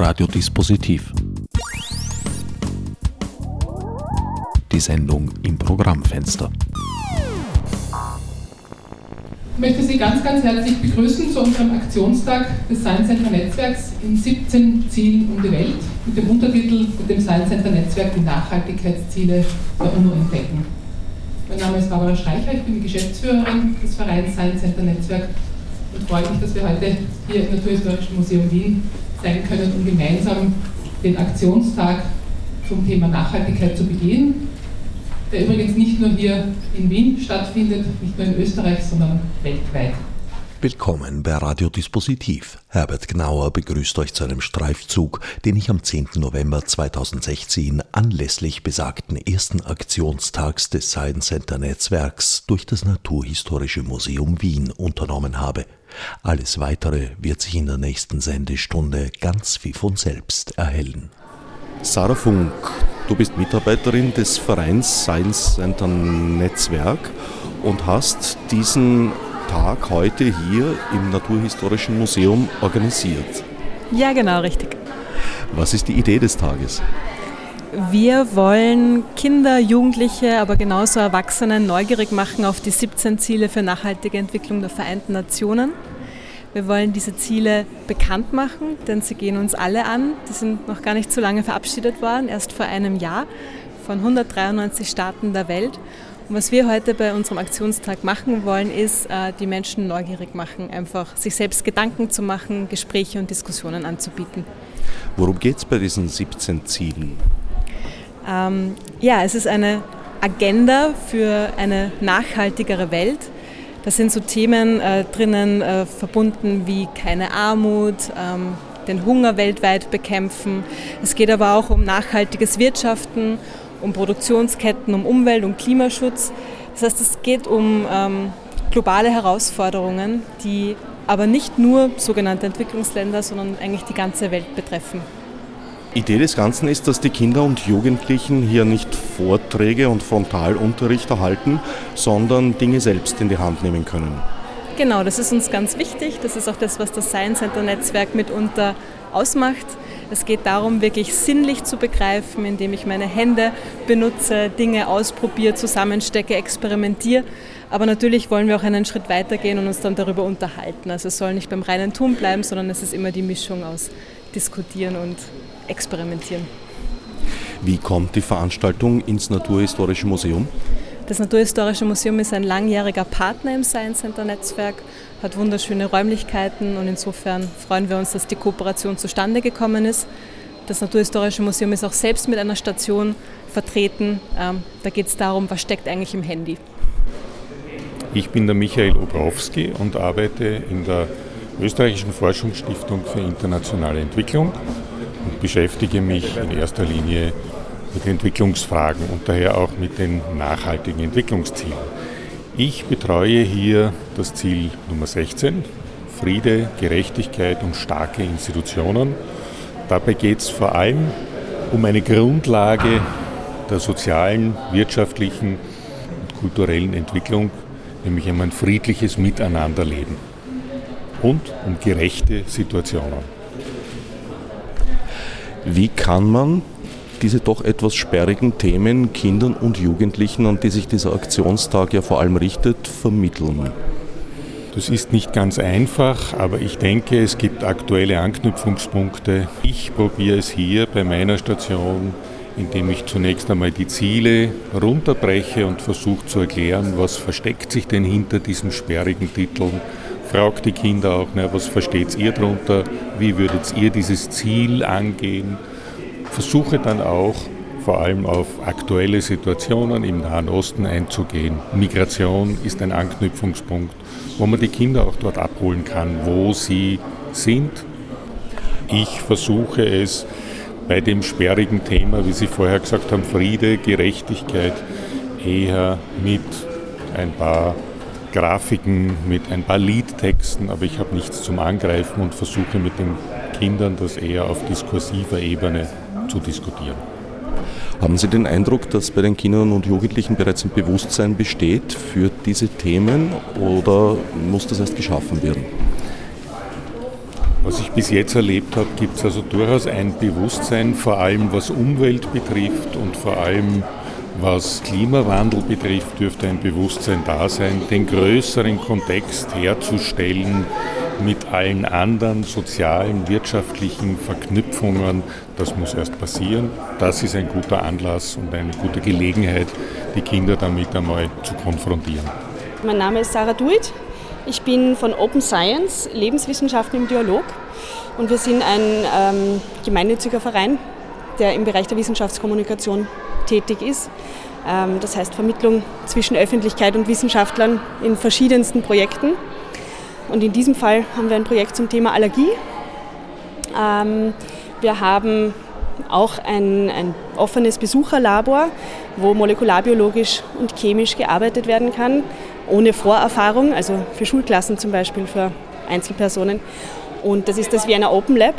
Radiodispositiv. Die Sendung im Programmfenster. Ich möchte Sie ganz, ganz herzlich begrüßen zu unserem Aktionstag des Science Center Netzwerks in 17 Zielen um die Welt mit dem Untertitel mit dem Science Center Netzwerk die Nachhaltigkeitsziele der UNO entdecken. Mein Name ist Barbara Streicher, ich bin die Geschäftsführerin des Vereins Science Center Netzwerk und freue mich, dass wir heute hier im Naturhistorischen Museum Wien sein können, um gemeinsam den Aktionstag zum Thema Nachhaltigkeit zu begehen der übrigens nicht nur hier in Wien stattfindet, nicht nur in Österreich, sondern weltweit. Willkommen bei Radiodispositiv. Herbert Gnauer begrüßt euch zu einem Streifzug, den ich am 10. November 2016 anlässlich besagten ersten Aktionstags des Science Center Netzwerks durch das Naturhistorische Museum Wien unternommen habe. Alles weitere wird sich in der nächsten Sendestunde ganz wie von selbst erhellen. Sarah Funk, du bist Mitarbeiterin des Vereins Science Center Netzwerk und hast diesen Tag heute hier im Naturhistorischen Museum organisiert. Ja, genau, richtig. Was ist die Idee des Tages? Wir wollen Kinder, Jugendliche, aber genauso Erwachsene neugierig machen auf die 17 Ziele für nachhaltige Entwicklung der Vereinten Nationen. Wir wollen diese Ziele bekannt machen, denn sie gehen uns alle an. Die sind noch gar nicht so lange verabschiedet worden, erst vor einem Jahr von 193 Staaten der Welt. Und was wir heute bei unserem Aktionstag machen wollen, ist, äh, die Menschen neugierig machen, einfach sich selbst Gedanken zu machen, Gespräche und Diskussionen anzubieten. Worum geht es bei diesen 17 Zielen? Ähm, ja, es ist eine Agenda für eine nachhaltigere Welt. Da sind so Themen äh, drinnen äh, verbunden wie keine Armut, ähm, den Hunger weltweit bekämpfen. Es geht aber auch um nachhaltiges Wirtschaften, um Produktionsketten, um Umwelt- und Klimaschutz. Das heißt, es geht um ähm, globale Herausforderungen, die aber nicht nur sogenannte Entwicklungsländer, sondern eigentlich die ganze Welt betreffen. Idee des Ganzen ist, dass die Kinder und Jugendlichen hier nicht Vorträge und Frontalunterricht erhalten, sondern Dinge selbst in die Hand nehmen können. Genau, das ist uns ganz wichtig. Das ist auch das, was das Science Center Netzwerk mitunter ausmacht. Es geht darum, wirklich sinnlich zu begreifen, indem ich meine Hände benutze, Dinge ausprobiere, zusammenstecke, experimentiere. Aber natürlich wollen wir auch einen Schritt weitergehen und uns dann darüber unterhalten. Also es soll nicht beim reinen Tun bleiben, sondern es ist immer die Mischung aus Diskutieren und experimentieren. Wie kommt die Veranstaltung ins Naturhistorische Museum? Das Naturhistorische Museum ist ein langjähriger Partner im Science Center Netzwerk, hat wunderschöne Räumlichkeiten und insofern freuen wir uns, dass die Kooperation zustande gekommen ist. Das Naturhistorische Museum ist auch selbst mit einer Station vertreten. Ähm, da geht es darum, was steckt eigentlich im Handy. Ich bin der Michael Obrowski und arbeite in der Österreichischen Forschungsstiftung für internationale Entwicklung beschäftige mich in erster Linie mit Entwicklungsfragen und daher auch mit den nachhaltigen Entwicklungszielen. Ich betreue hier das Ziel Nummer 16, Friede, Gerechtigkeit und starke Institutionen. Dabei geht es vor allem um eine Grundlage der sozialen, wirtschaftlichen und kulturellen Entwicklung, nämlich um ein friedliches Miteinanderleben und um gerechte Situationen. Wie kann man diese doch etwas sperrigen Themen Kindern und Jugendlichen, an die sich dieser Aktionstag ja vor allem richtet, vermitteln? Das ist nicht ganz einfach, aber ich denke, es gibt aktuelle Anknüpfungspunkte. Ich probiere es hier bei meiner Station, indem ich zunächst einmal die Ziele runterbreche und versuche zu erklären, was versteckt sich denn hinter diesen sperrigen Titeln fragt die Kinder auch, na, was versteht ihr darunter, wie würdet ihr dieses Ziel angehen. Versuche dann auch vor allem auf aktuelle Situationen im Nahen Osten einzugehen. Migration ist ein Anknüpfungspunkt, wo man die Kinder auch dort abholen kann, wo sie sind. Ich versuche es bei dem sperrigen Thema, wie Sie vorher gesagt haben, Friede, Gerechtigkeit, eher mit ein paar Grafiken, mit ein paar Liedtexten, aber ich habe nichts zum Angreifen und versuche mit den Kindern das eher auf diskursiver Ebene zu diskutieren. Haben Sie den Eindruck, dass bei den Kindern und Jugendlichen bereits ein Bewusstsein besteht für diese Themen oder muss das erst geschaffen werden? Was ich bis jetzt erlebt habe, gibt es also durchaus ein Bewusstsein, vor allem was Umwelt betrifft und vor allem was Klimawandel betrifft, dürfte ein Bewusstsein da sein, den größeren Kontext herzustellen mit allen anderen sozialen, wirtschaftlichen Verknüpfungen. Das muss erst passieren. Das ist ein guter Anlass und eine gute Gelegenheit, die Kinder damit einmal zu konfrontieren. Mein Name ist Sarah Duit. Ich bin von Open Science, Lebenswissenschaften im Dialog. Und wir sind ein ähm, gemeinnütziger Verein, der im Bereich der Wissenschaftskommunikation tätig ist. Ähm, das heißt Vermittlung zwischen Öffentlichkeit und Wissenschaftlern in verschiedensten Projekten. Und in diesem Fall haben wir ein Projekt zum Thema Allergie. Ähm, wir haben auch ein, ein offenes Besucherlabor, wo molekularbiologisch und chemisch gearbeitet werden kann ohne Vorerfahrung, also für Schulklassen zum Beispiel, für Einzelpersonen. Und das ist das Vienna Open Lab.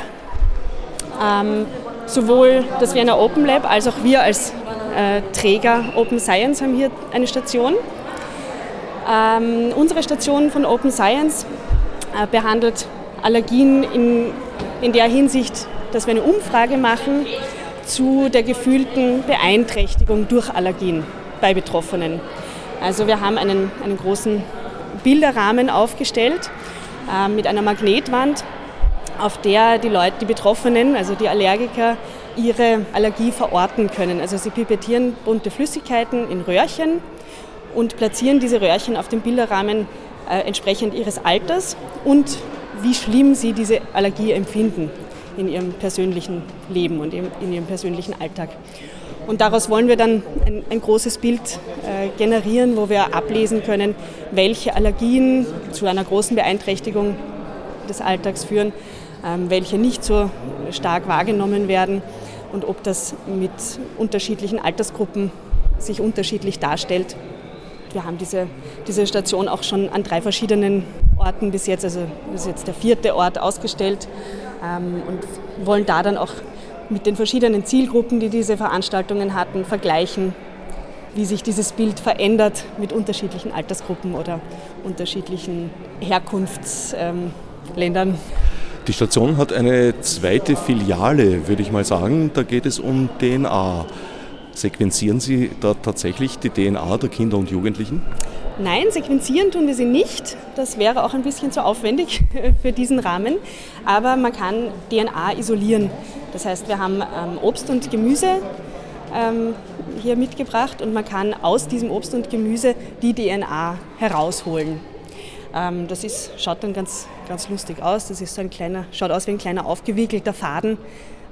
Ähm, sowohl das Vienna Open Lab als auch wir als äh, Träger Open Science haben hier eine Station. Ähm, unsere Station von Open Science äh, behandelt Allergien in, in der Hinsicht, dass wir eine Umfrage machen zu der gefühlten Beeinträchtigung durch Allergien bei Betroffenen. Also wir haben einen, einen großen Bilderrahmen aufgestellt äh, mit einer Magnetwand, auf der die Leute, die Betroffenen, also die Allergiker, ihre Allergie verorten können. Also sie pipettieren bunte Flüssigkeiten in Röhrchen und platzieren diese Röhrchen auf dem Bilderrahmen äh, entsprechend ihres Alters und wie schlimm sie diese Allergie empfinden in ihrem persönlichen Leben und in ihrem persönlichen Alltag. Und daraus wollen wir dann ein, ein großes Bild äh, generieren, wo wir ablesen können, welche Allergien zu einer großen Beeinträchtigung des Alltags führen, ähm, welche nicht so stark wahrgenommen werden und ob das mit unterschiedlichen Altersgruppen sich unterschiedlich darstellt. Wir haben diese, diese Station auch schon an drei verschiedenen Orten bis jetzt, also ist jetzt der vierte Ort ausgestellt ähm, und wollen da dann auch mit den verschiedenen Zielgruppen, die diese Veranstaltungen hatten, vergleichen, wie sich dieses Bild verändert mit unterschiedlichen Altersgruppen oder unterschiedlichen Herkunftsländern. Ähm, die Station hat eine zweite Filiale, würde ich mal sagen. Da geht es um DNA. Sequenzieren Sie da tatsächlich die DNA der Kinder und Jugendlichen? Nein, sequenzieren tun wir sie nicht. Das wäre auch ein bisschen zu aufwendig für diesen Rahmen. Aber man kann DNA isolieren. Das heißt, wir haben ähm, Obst und Gemüse ähm, hier mitgebracht und man kann aus diesem Obst und Gemüse die DNA herausholen. Ähm, das ist, schaut dann ganz, ganz lustig aus. Das ist so ein kleiner, schaut aus wie ein kleiner aufgewickelter Faden,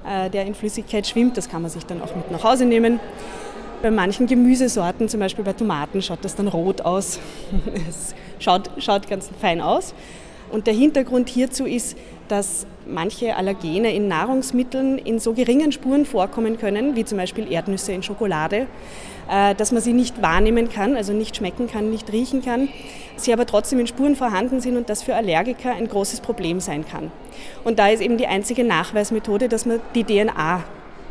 äh, der in Flüssigkeit schwimmt. Das kann man sich dann auch mit nach Hause nehmen. Bei manchen Gemüsesorten, zum Beispiel bei Tomaten, schaut das dann rot aus. es schaut, schaut ganz fein aus. Und der Hintergrund hierzu ist, dass manche Allergene in Nahrungsmitteln in so geringen Spuren vorkommen können, wie zum Beispiel Erdnüsse in Schokolade, äh, dass man sie nicht wahrnehmen kann, also nicht schmecken kann, nicht riechen kann, sie aber trotzdem in Spuren vorhanden sind und das für Allergiker ein großes Problem sein kann. Und da ist eben die einzige Nachweismethode, dass man die DNA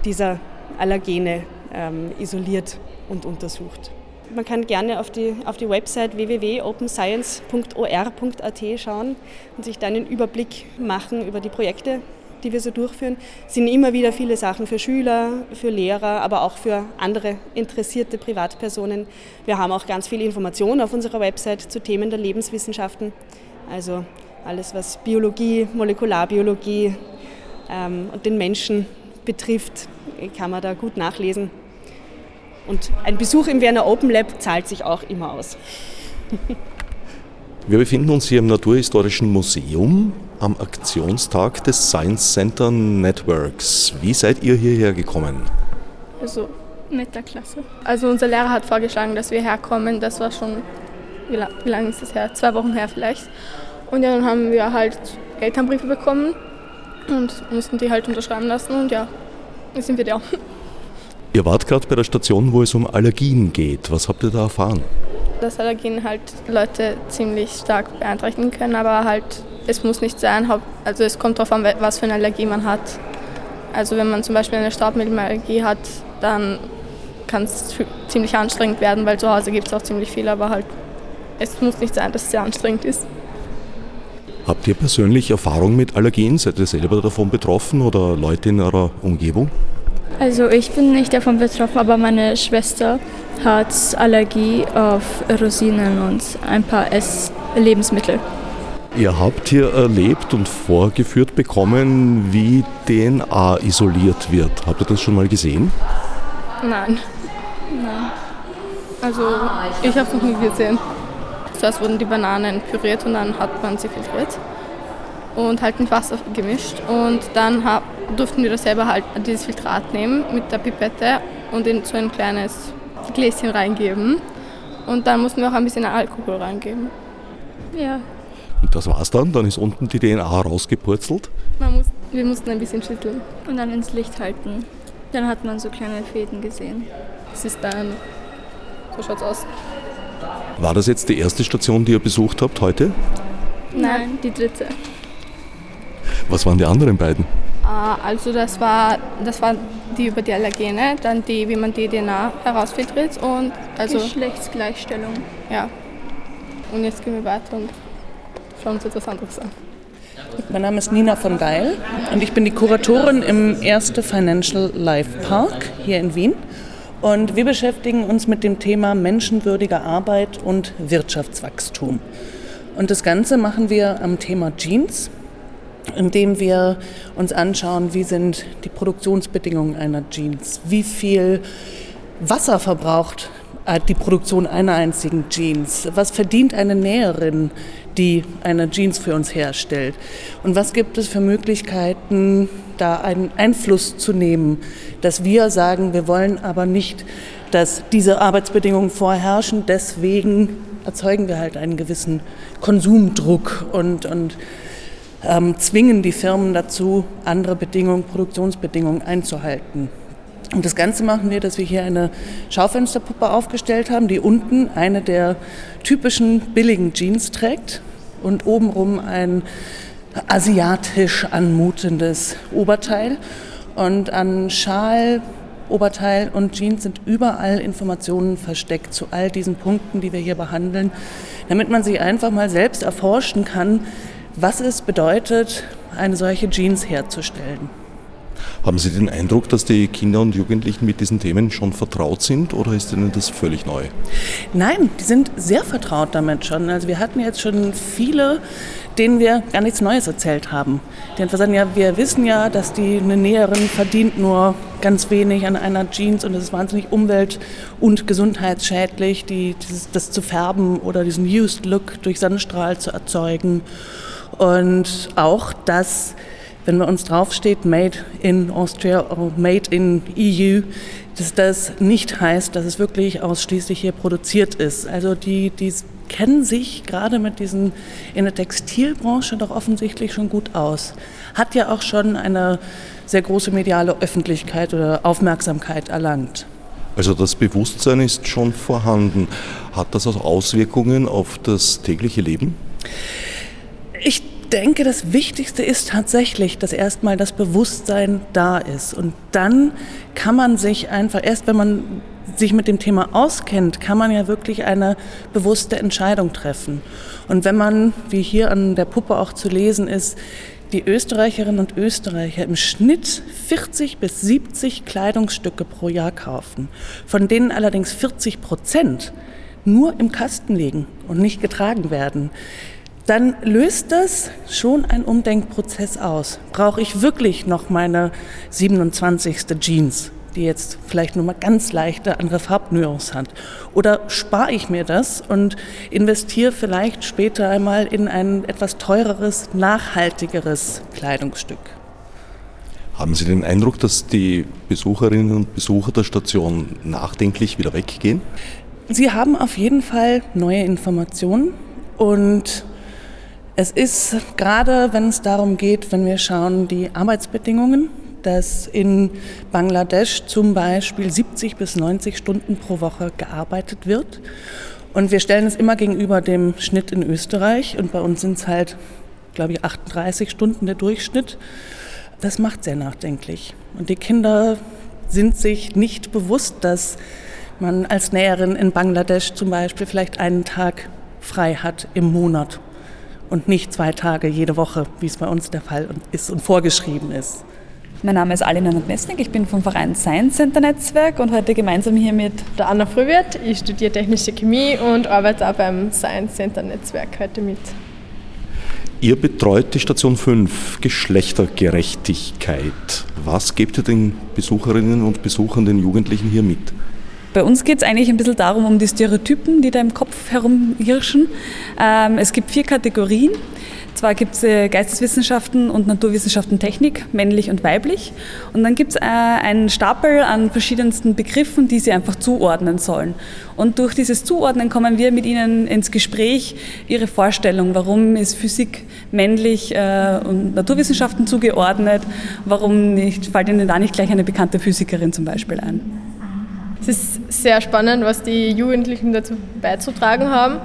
dieser Allergene ähm, isoliert und untersucht. Man kann gerne auf die, auf die Website www.openscience.or.at schauen und sich dann einen Überblick machen über die Projekte, die wir so durchführen. Es sind immer wieder viele Sachen für Schüler, für Lehrer, aber auch für andere interessierte Privatpersonen. Wir haben auch ganz viel Information auf unserer Website zu Themen der Lebenswissenschaften. Also alles, was Biologie, Molekularbiologie ähm, und den Menschen betrifft, kann man da gut nachlesen. Und ein Besuch im Werner Open Lab zahlt sich auch immer aus. Wir befinden uns hier im Naturhistorischen Museum am Aktionstag des Science Center Networks. Wie seid ihr hierher gekommen? Also mit der Klasse. Also unser Lehrer hat vorgeschlagen, dass wir herkommen. Das war schon, wie, lang, wie lange ist das her? Zwei Wochen her vielleicht. Und ja, dann haben wir halt Elternbriefe bekommen und mussten die halt unterschreiben lassen und ja, jetzt sind wir da. Ihr wart gerade bei der Station, wo es um Allergien geht. Was habt ihr da erfahren? Dass Allergien halt Leute ziemlich stark beeinträchtigen können, aber halt es muss nicht sein. Also es kommt darauf an, was für eine Allergie man hat. Also wenn man zum Beispiel eine Staubmilbenallergie hat, dann kann es ziemlich anstrengend werden, weil zu Hause gibt es auch ziemlich viel, aber halt es muss nicht sein, dass es sehr anstrengend ist. Habt ihr persönlich Erfahrung mit Allergien? Seid ihr selber davon betroffen oder Leute in eurer Umgebung? Also ich bin nicht davon betroffen, aber meine Schwester hat Allergie auf Rosinen und ein paar Ess Lebensmittel. Ihr habt hier erlebt und vorgeführt bekommen, wie DNA isoliert wird. Habt ihr das schon mal gesehen? Nein. Nein. Also ich habe es noch nie gesehen. Zuerst wurden die Bananen püriert und dann hat man sie filtriert und halt mit Wasser gemischt. Und dann hab, durften wir das selber halt dieses Filtrat nehmen mit der Pipette und in so ein kleines Gläschen reingeben. Und dann mussten wir auch ein bisschen Alkohol reingeben. Ja. Und das war's dann? Dann ist unten die DNA rausgepurzelt? Muss, wir mussten ein bisschen schütteln. Und dann ins Licht halten. Dann hat man so kleine Fäden gesehen. Das ist dann, so schaut's aus. War das jetzt die erste Station, die ihr besucht habt heute? Nein, die dritte. Was waren die anderen beiden? Ah, also das war, das war die über die Allergene, dann die, wie man die DNA herausfiltriert und also Geschlechtsgleichstellung. Ja. Und jetzt gehen wir weiter und schauen uns etwas anderes an. Mein Name ist Nina von Geil und ich bin die Kuratorin im Erste Financial Life Park hier in Wien. Und wir beschäftigen uns mit dem Thema menschenwürdige Arbeit und Wirtschaftswachstum. Und das Ganze machen wir am Thema Jeans, indem wir uns anschauen, wie sind die Produktionsbedingungen einer Jeans, wie viel Wasser verbraucht äh, die Produktion einer einzigen Jeans, was verdient eine Näherin, die eine Jeans für uns herstellt? Und was gibt es für Möglichkeiten, da einen Einfluss zu nehmen, dass wir sagen, wir wollen aber nicht, dass diese Arbeitsbedingungen vorherrschen, deswegen erzeugen wir halt einen gewissen Konsumdruck und, und ähm, zwingen die Firmen dazu, andere Bedingungen, Produktionsbedingungen einzuhalten. Und das Ganze machen wir, dass wir hier eine Schaufensterpuppe aufgestellt haben, die unten eine der typischen billigen Jeans trägt und obenrum ein asiatisch anmutendes Oberteil. Und an Schal, Oberteil und Jeans sind überall Informationen versteckt zu all diesen Punkten, die wir hier behandeln, damit man sich einfach mal selbst erforschen kann, was es bedeutet, eine solche Jeans herzustellen. Haben Sie den Eindruck, dass die Kinder und Jugendlichen mit diesen Themen schon vertraut sind oder ist Ihnen das völlig neu? Nein, die sind sehr vertraut damit schon. Also wir hatten jetzt schon viele, denen wir gar nichts Neues erzählt haben. Die einfach sagen, ja, wir wissen ja, dass die eine Näherin verdient nur ganz wenig an einer Jeans und es ist wahnsinnig umwelt- und gesundheitsschädlich, die, dieses, das zu färben oder diesen Used Look durch Sonnenstrahl zu erzeugen. Und auch, dass wenn bei uns draufsteht Made in Austria oder Made in EU, dass das nicht heißt, dass es wirklich ausschließlich hier produziert ist. Also die, die kennen sich gerade mit diesen in der Textilbranche doch offensichtlich schon gut aus. Hat ja auch schon eine sehr große mediale Öffentlichkeit oder Aufmerksamkeit erlangt. Also das Bewusstsein ist schon vorhanden. Hat das auch Auswirkungen auf das tägliche Leben? Ich denke, das Wichtigste ist tatsächlich, dass erstmal das Bewusstsein da ist. Und dann kann man sich einfach, erst wenn man sich mit dem Thema auskennt, kann man ja wirklich eine bewusste Entscheidung treffen. Und wenn man, wie hier an der Puppe auch zu lesen ist, die Österreicherinnen und Österreicher im Schnitt 40 bis 70 Kleidungsstücke pro Jahr kaufen, von denen allerdings 40 Prozent nur im Kasten liegen und nicht getragen werden, dann löst das schon einen Umdenkprozess aus. Brauche ich wirklich noch meine 27. Jeans, die jetzt vielleicht nur mal ganz leichte andere Farbnuance hat? Oder spare ich mir das und investiere vielleicht später einmal in ein etwas teureres, nachhaltigeres Kleidungsstück? Haben Sie den Eindruck, dass die Besucherinnen und Besucher der Station nachdenklich wieder weggehen? Sie haben auf jeden Fall neue Informationen und es ist gerade, wenn es darum geht, wenn wir schauen, die Arbeitsbedingungen, dass in Bangladesch zum Beispiel 70 bis 90 Stunden pro Woche gearbeitet wird. Und wir stellen es immer gegenüber dem Schnitt in Österreich. Und bei uns sind es halt, glaube ich, 38 Stunden der Durchschnitt. Das macht sehr nachdenklich. Und die Kinder sind sich nicht bewusst, dass man als Näherin in Bangladesch zum Beispiel vielleicht einen Tag frei hat im Monat und nicht zwei Tage jede Woche, wie es bei uns der Fall ist und vorgeschrieben ist. Mein Name ist Alina Nordmessnig, ich bin vom Verein Science Center Netzwerk und heute gemeinsam hier mit der Anna Frühwirt. Ich studiere technische Chemie und arbeite auch beim Science Center Netzwerk heute mit. Ihr betreut die Station 5 Geschlechtergerechtigkeit. Was gebt ihr den Besucherinnen und Besuchern, den Jugendlichen hier mit? Bei uns geht es eigentlich ein bisschen darum, um die Stereotypen, die da im Kopf herumhirschen. Ähm, es gibt vier Kategorien. Zwar gibt es äh, Geisteswissenschaften und Naturwissenschaften Technik, männlich und weiblich. Und dann gibt es äh, einen Stapel an verschiedensten Begriffen, die sie einfach zuordnen sollen. Und durch dieses Zuordnen kommen wir mit ihnen ins Gespräch, ihre Vorstellung, warum ist Physik männlich äh, und Naturwissenschaften zugeordnet, warum nicht, fällt ihnen da nicht gleich eine bekannte Physikerin zum Beispiel ein. Es ist sehr spannend, was die Jugendlichen dazu beizutragen haben.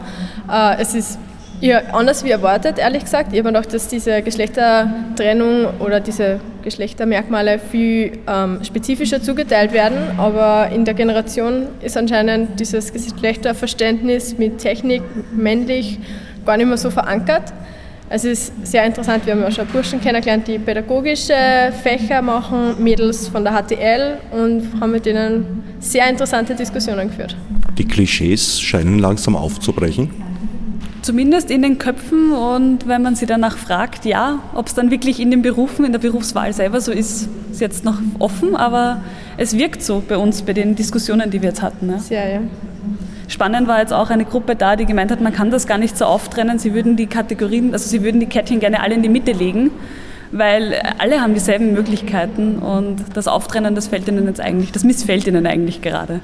Es ist ja, anders wie erwartet, ehrlich gesagt. Ich habe mir gedacht, dass diese Geschlechtertrennung oder diese Geschlechtermerkmale viel ähm, spezifischer zugeteilt werden, aber in der Generation ist anscheinend dieses Geschlechterverständnis mit Technik, männlich, gar nicht mehr so verankert. Es ist sehr interessant, wir haben ja schon Burschen kennengelernt, die pädagogische Fächer machen, Mädels von der HTL und haben mit denen sehr interessante Diskussionen geführt. Die Klischees scheinen langsam aufzubrechen. Zumindest in den Köpfen und wenn man sie danach fragt, ja, ob es dann wirklich in den Berufen, in der Berufswahl selber so ist, ist jetzt noch offen, aber es wirkt so bei uns, bei den Diskussionen, die wir jetzt hatten. Ne? Sehr, ja. Spannend war jetzt auch eine Gruppe da, die gemeint hat, man kann das gar nicht so auftrennen, sie würden die Kategorien, also sie würden die Kettchen gerne alle in die Mitte legen, weil alle haben dieselben Möglichkeiten und das Auftrennen, das fällt ihnen jetzt eigentlich, das missfällt ihnen eigentlich gerade.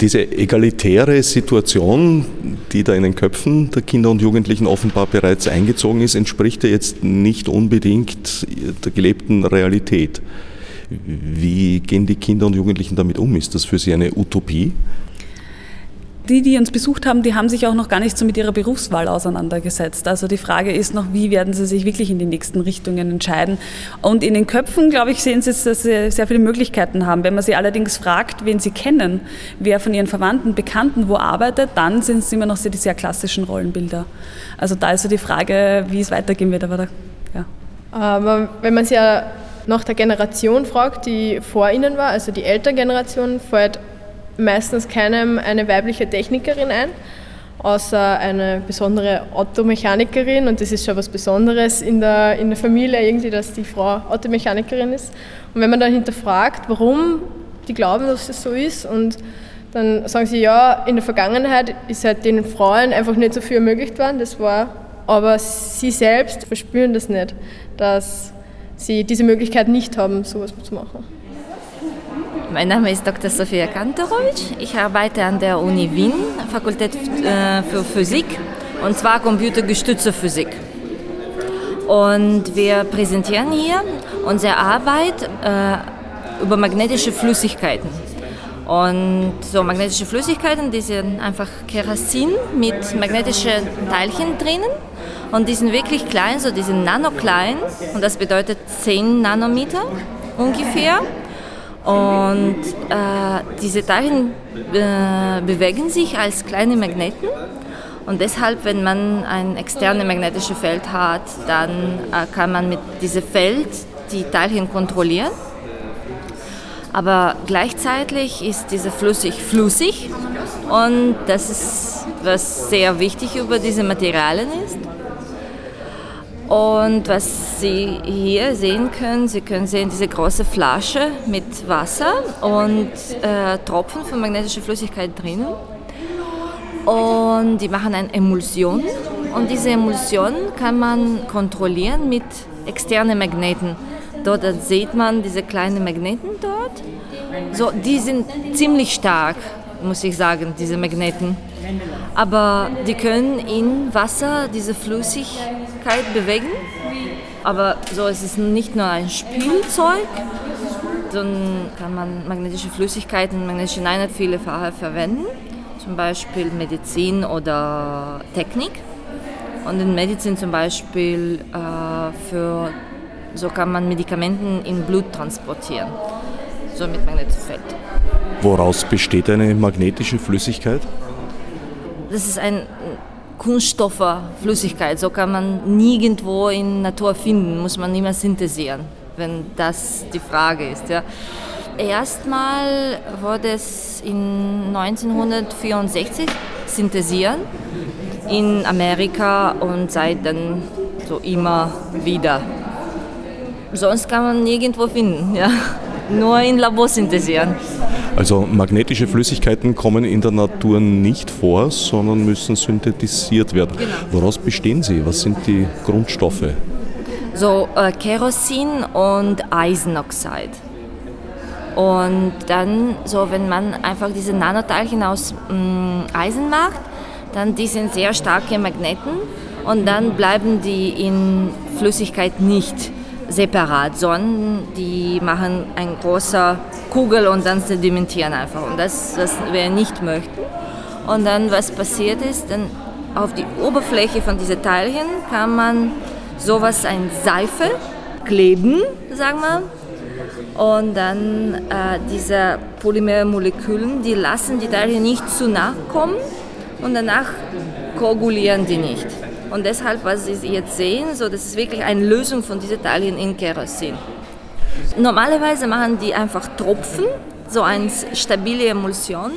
Diese egalitäre Situation, die da in den Köpfen der Kinder und Jugendlichen offenbar bereits eingezogen ist, entspricht ja jetzt nicht unbedingt der gelebten Realität. Wie gehen die Kinder und Jugendlichen damit um? Ist das für sie eine Utopie? Die, die uns besucht haben, die haben sich auch noch gar nicht so mit ihrer Berufswahl auseinandergesetzt. Also die Frage ist noch, wie werden sie sich wirklich in die nächsten Richtungen entscheiden. Und in den Köpfen, glaube ich, sehen sie, dass sie sehr viele Möglichkeiten haben. Wenn man sie allerdings fragt, wen sie kennen, wer von ihren Verwandten, Bekannten wo arbeitet, dann sind es immer noch die sehr klassischen Rollenbilder. Also da ist so die Frage, wie es weitergehen wird. Aber da, ja. Aber wenn man sie ja nach der Generation fragt, die vor ihnen war, also die Elterngeneration, fällt meistens keinem eine weibliche Technikerin ein, außer eine besondere Automechanikerin. Und das ist schon was Besonderes in der, in der Familie irgendwie, dass die Frau Automechanikerin ist. Und wenn man dann hinterfragt, warum die glauben, dass das so ist und dann sagen sie, ja, in der Vergangenheit ist halt den Frauen einfach nicht so viel ermöglicht worden, das war, aber sie selbst verspüren das nicht, dass sie diese Möglichkeit nicht haben, sowas zu machen. Mein Name ist Dr. Sofia Kantorowitsch. Ich arbeite an der Uni Wien, Fakultät äh, für Physik, und zwar computergestützte Physik. Und wir präsentieren hier unsere Arbeit äh, über magnetische Flüssigkeiten. Und so magnetische Flüssigkeiten, die sind einfach Kerosin mit magnetischen Teilchen drinnen. Und die sind wirklich klein, so die sind nanoklein. Und das bedeutet 10 Nanometer ungefähr. Und äh, diese Teilchen äh, bewegen sich als kleine Magneten. Und deshalb, wenn man ein externes magnetisches Feld hat, dann äh, kann man mit diesem Feld die Teilchen kontrollieren. Aber gleichzeitig ist diese flüssig flüssig und das ist, was sehr wichtig über diese Materialien ist. Und was Sie hier sehen können, Sie können sehen diese große Flasche mit Wasser und äh, Tropfen von magnetischer Flüssigkeit drinnen. Und die machen eine Emulsion. Und diese Emulsion kann man kontrollieren mit externen Magneten. Dort sieht man diese kleinen Magneten dort. So, die sind ziemlich stark, muss ich sagen, diese Magneten. Aber die können in Wasser diese Flüssigkeit bewegen. Aber so ist es nicht nur ein Spielzeug, sondern kann man magnetische Flüssigkeiten, magnetische Einheit vielfache verwenden. Zum Beispiel Medizin oder Technik. Und in Medizin zum Beispiel äh, für so kann man Medikamenten in Blut transportieren, so mit magnetischem Feld. Woraus besteht eine magnetische Flüssigkeit? Das ist ein Kunststoffflüssigkeit. So kann man nirgendwo in Natur finden, muss man immer synthesieren, wenn das die Frage ist. Ja. Erstmal wurde es in 1964 synthesieren in Amerika und seit dann so immer wieder. Sonst kann man nirgendwo finden, ja. Nur in Labor synthesieren. Also magnetische Flüssigkeiten kommen in der Natur nicht vor, sondern müssen synthetisiert werden. Genau. Woraus bestehen sie? Was sind die Grundstoffe? So äh, Kerosin und Eisenoxid. Und dann, so wenn man einfach diese Nanoteilchen aus mh, mm, Eisen macht, dann die sind sehr starke Magneten und dann bleiben die in Flüssigkeit nicht separat, sondern die machen eine große Kugel und dann sedimentieren einfach. Und das, was wir nicht möchten. Und dann, was passiert ist, dann auf die Oberfläche von diesen Teilchen kann man sowas, ein Seife, kleben, sagen wir. Und dann äh, diese Polymermolekülen, die lassen die Teilchen nicht zu nachkommen und danach koagulieren die nicht. Und deshalb, was Sie jetzt sehen, so, das ist wirklich eine Lösung von diesen Teilchen in Kerosin. Normalerweise machen die einfach Tropfen, so eine stabile Emulsion.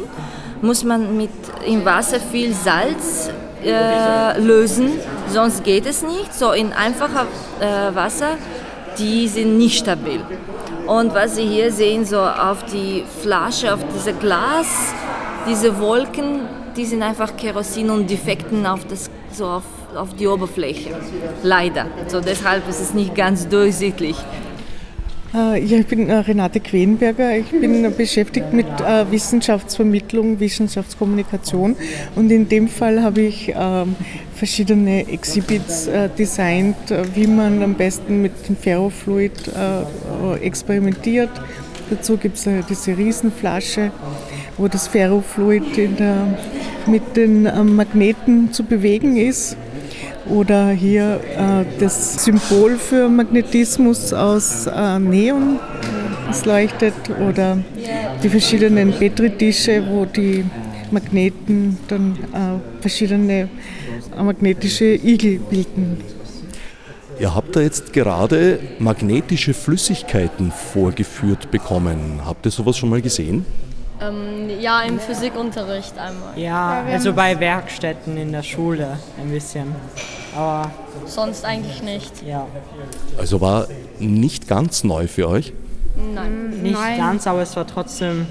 Muss man mit im Wasser viel Salz äh, lösen, sonst geht es nicht. So in einfacher äh, Wasser, die sind nicht stabil. Und was Sie hier sehen, so auf die Flasche, auf dieses Glas, diese Wolken, die sind einfach Kerosin und Defekten auf, das, so auf auf die Oberfläche. Leider. So deshalb ist es nicht ganz durchsichtig. Äh, ja, ich bin äh, Renate Quenberger. Ich bin beschäftigt mit äh, Wissenschaftsvermittlung, Wissenschaftskommunikation und in dem Fall habe ich ähm, verschiedene Exhibits designt, wie man am besten mit dem Ferrofluid experimentiert. Dazu gibt es diese Riesenflasche, wo das Ferrofluid der, mit den Magneten zu bewegen ist oder hier äh, das Symbol für Magnetismus aus äh, Neon, das leuchtet. Oder die verschiedenen Petritische, wo die Magneten dann äh, verschiedene magnetische Igel bilden. Ihr habt da jetzt gerade magnetische Flüssigkeiten vorgeführt bekommen. Habt ihr sowas schon mal gesehen? Ähm, ja, im Physikunterricht einmal. Ja, also bei Werkstätten in der Schule ein bisschen. Aber sonst eigentlich nicht. Ja. Also war nicht ganz neu für euch? Nein. Nicht Nein. ganz, aber es war trotzdem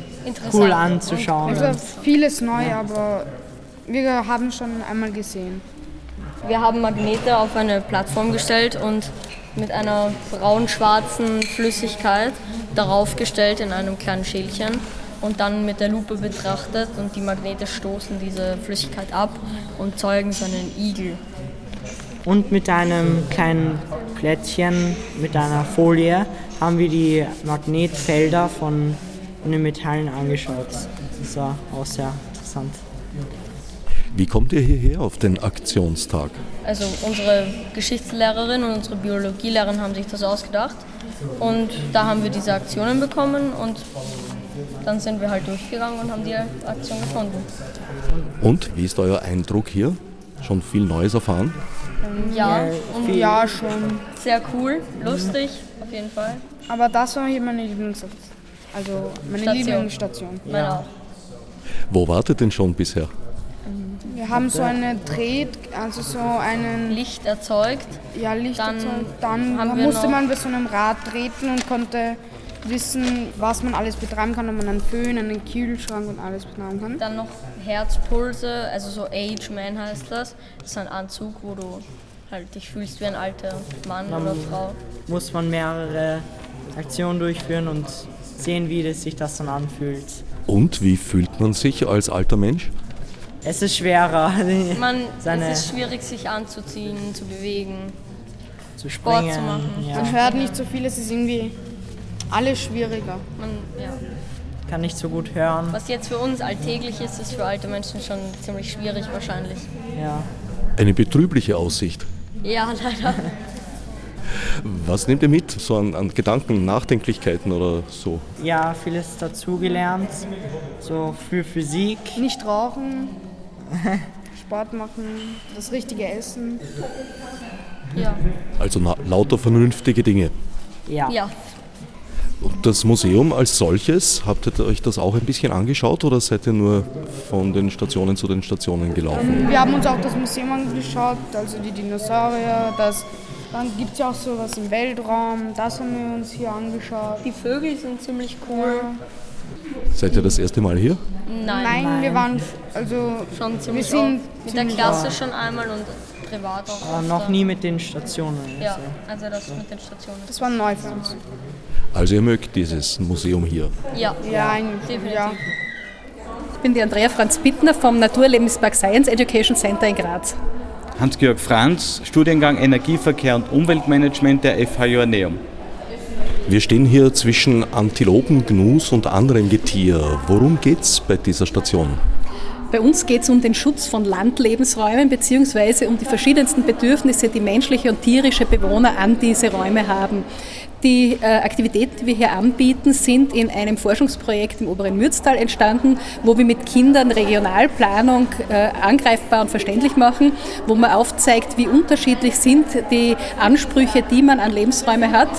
cool anzuschauen. Also vieles neu, ja. aber wir haben schon einmal gesehen. Wir haben Magnete auf eine Plattform gestellt und mit einer braun-schwarzen Flüssigkeit darauf gestellt in einem kleinen Schälchen und dann mit der Lupe betrachtet und die Magnete stoßen diese Flüssigkeit ab und zeugen so einen Igel. Und mit einem kleinen Plättchen, mit einer Folie, haben wir die Magnetfelder von, den Metallen angeschaut. Das war auch sehr interessant. Wie kommt ihr hierher auf den Aktionstag? Also unsere Geschichtslehrerin und unsere Biologielehrerin haben sich das ausgedacht und da haben wir diese Aktionen bekommen und dann sind wir halt durchgegangen und haben die Aktion gefunden. Und wie ist euer Eindruck hier? Schon viel Neues erfahren? Ähm, ja, und ja, schon. Sehr cool, lustig, auf jeden Fall. Aber das war hier meine Lieblingsstation. Also meine Station. Lieblingsstation. Ja. Wo wartet denn schon bisher? Wir haben so eine Dreh, also so einen Licht erzeugt. Ja, Licht dann erzeugt. Dann musste man bei so einem Rad treten und konnte wissen, was man alles betreiben kann, ob man einen Föhn, einen Kühlschrank und alles betreiben kann. Dann noch Herzpulse, also so Age Man heißt das. Das ist ein Anzug, wo du halt dich fühlst wie ein alter Mann Dann oder Frau. Muss man mehrere Aktionen durchführen und sehen, wie das sich das dann anfühlt. Und wie fühlt man sich als alter Mensch? Es ist schwerer. Man, es ist schwierig, sich anzuziehen, zu bewegen, zu springen, Sport zu machen. Ja. Man hört nicht so viel, es ist irgendwie alles schwieriger. Man, ja. Kann nicht so gut hören. Was jetzt für uns alltäglich ist, ist für alte Menschen schon ziemlich schwierig wahrscheinlich. Ja. Eine betrübliche Aussicht. Ja, leider. Was nehmt ihr mit, so an, an, Gedanken, Nachdenklichkeiten oder so? Ja, vieles dazugelernt, so für Physik. Nicht rauchen. Sport machen, das richtige Essen. Ja. Also na, lauter vernünftige Dinge. Ja. ja. Und das Museum als solches, habt ihr euch das auch ein bisschen angeschaut oder seid ihr nur von den Stationen zu den Stationen gelaufen? Wir haben uns auch das Museum angeschaut, also die Dinosaurier, das dann gibt es ja auch sowas im Weltraum, das haben wir uns hier angeschaut. Die Vögel sind ziemlich cool. Seid ihr das erste Mal hier? Nein, Nein wir waren also schon ziemlich wir sind mit der Klasse schon einmal und privat auch. Aber noch nie mit den Stationen. Ja, also, also das mit den Stationen. Das war neu für uns. Also ihr mögt dieses Museum hier? Ja, ja, definitiv. Ja. Ich bin die Andrea Franz Bittner vom Naturlebenspark Science Education Center in Graz. Hans-Georg Franz, Studiengang Energieverkehr und Umweltmanagement der FH Joanneum. Wir stehen hier zwischen Antilopen, Gnus und anderem Getier. Worum geht es bei dieser Station? Bei uns geht es um den Schutz von Landlebensräumen bzw. um die verschiedensten Bedürfnisse, die menschliche und tierische Bewohner an diese Räume haben. Die äh, Aktivitäten, die wir hier anbieten, sind in einem Forschungsprojekt im oberen Mürztal entstanden, wo wir mit Kindern Regionalplanung äh, angreifbar und verständlich machen, wo man aufzeigt, wie unterschiedlich sind die Ansprüche, die man an Lebensräume hat.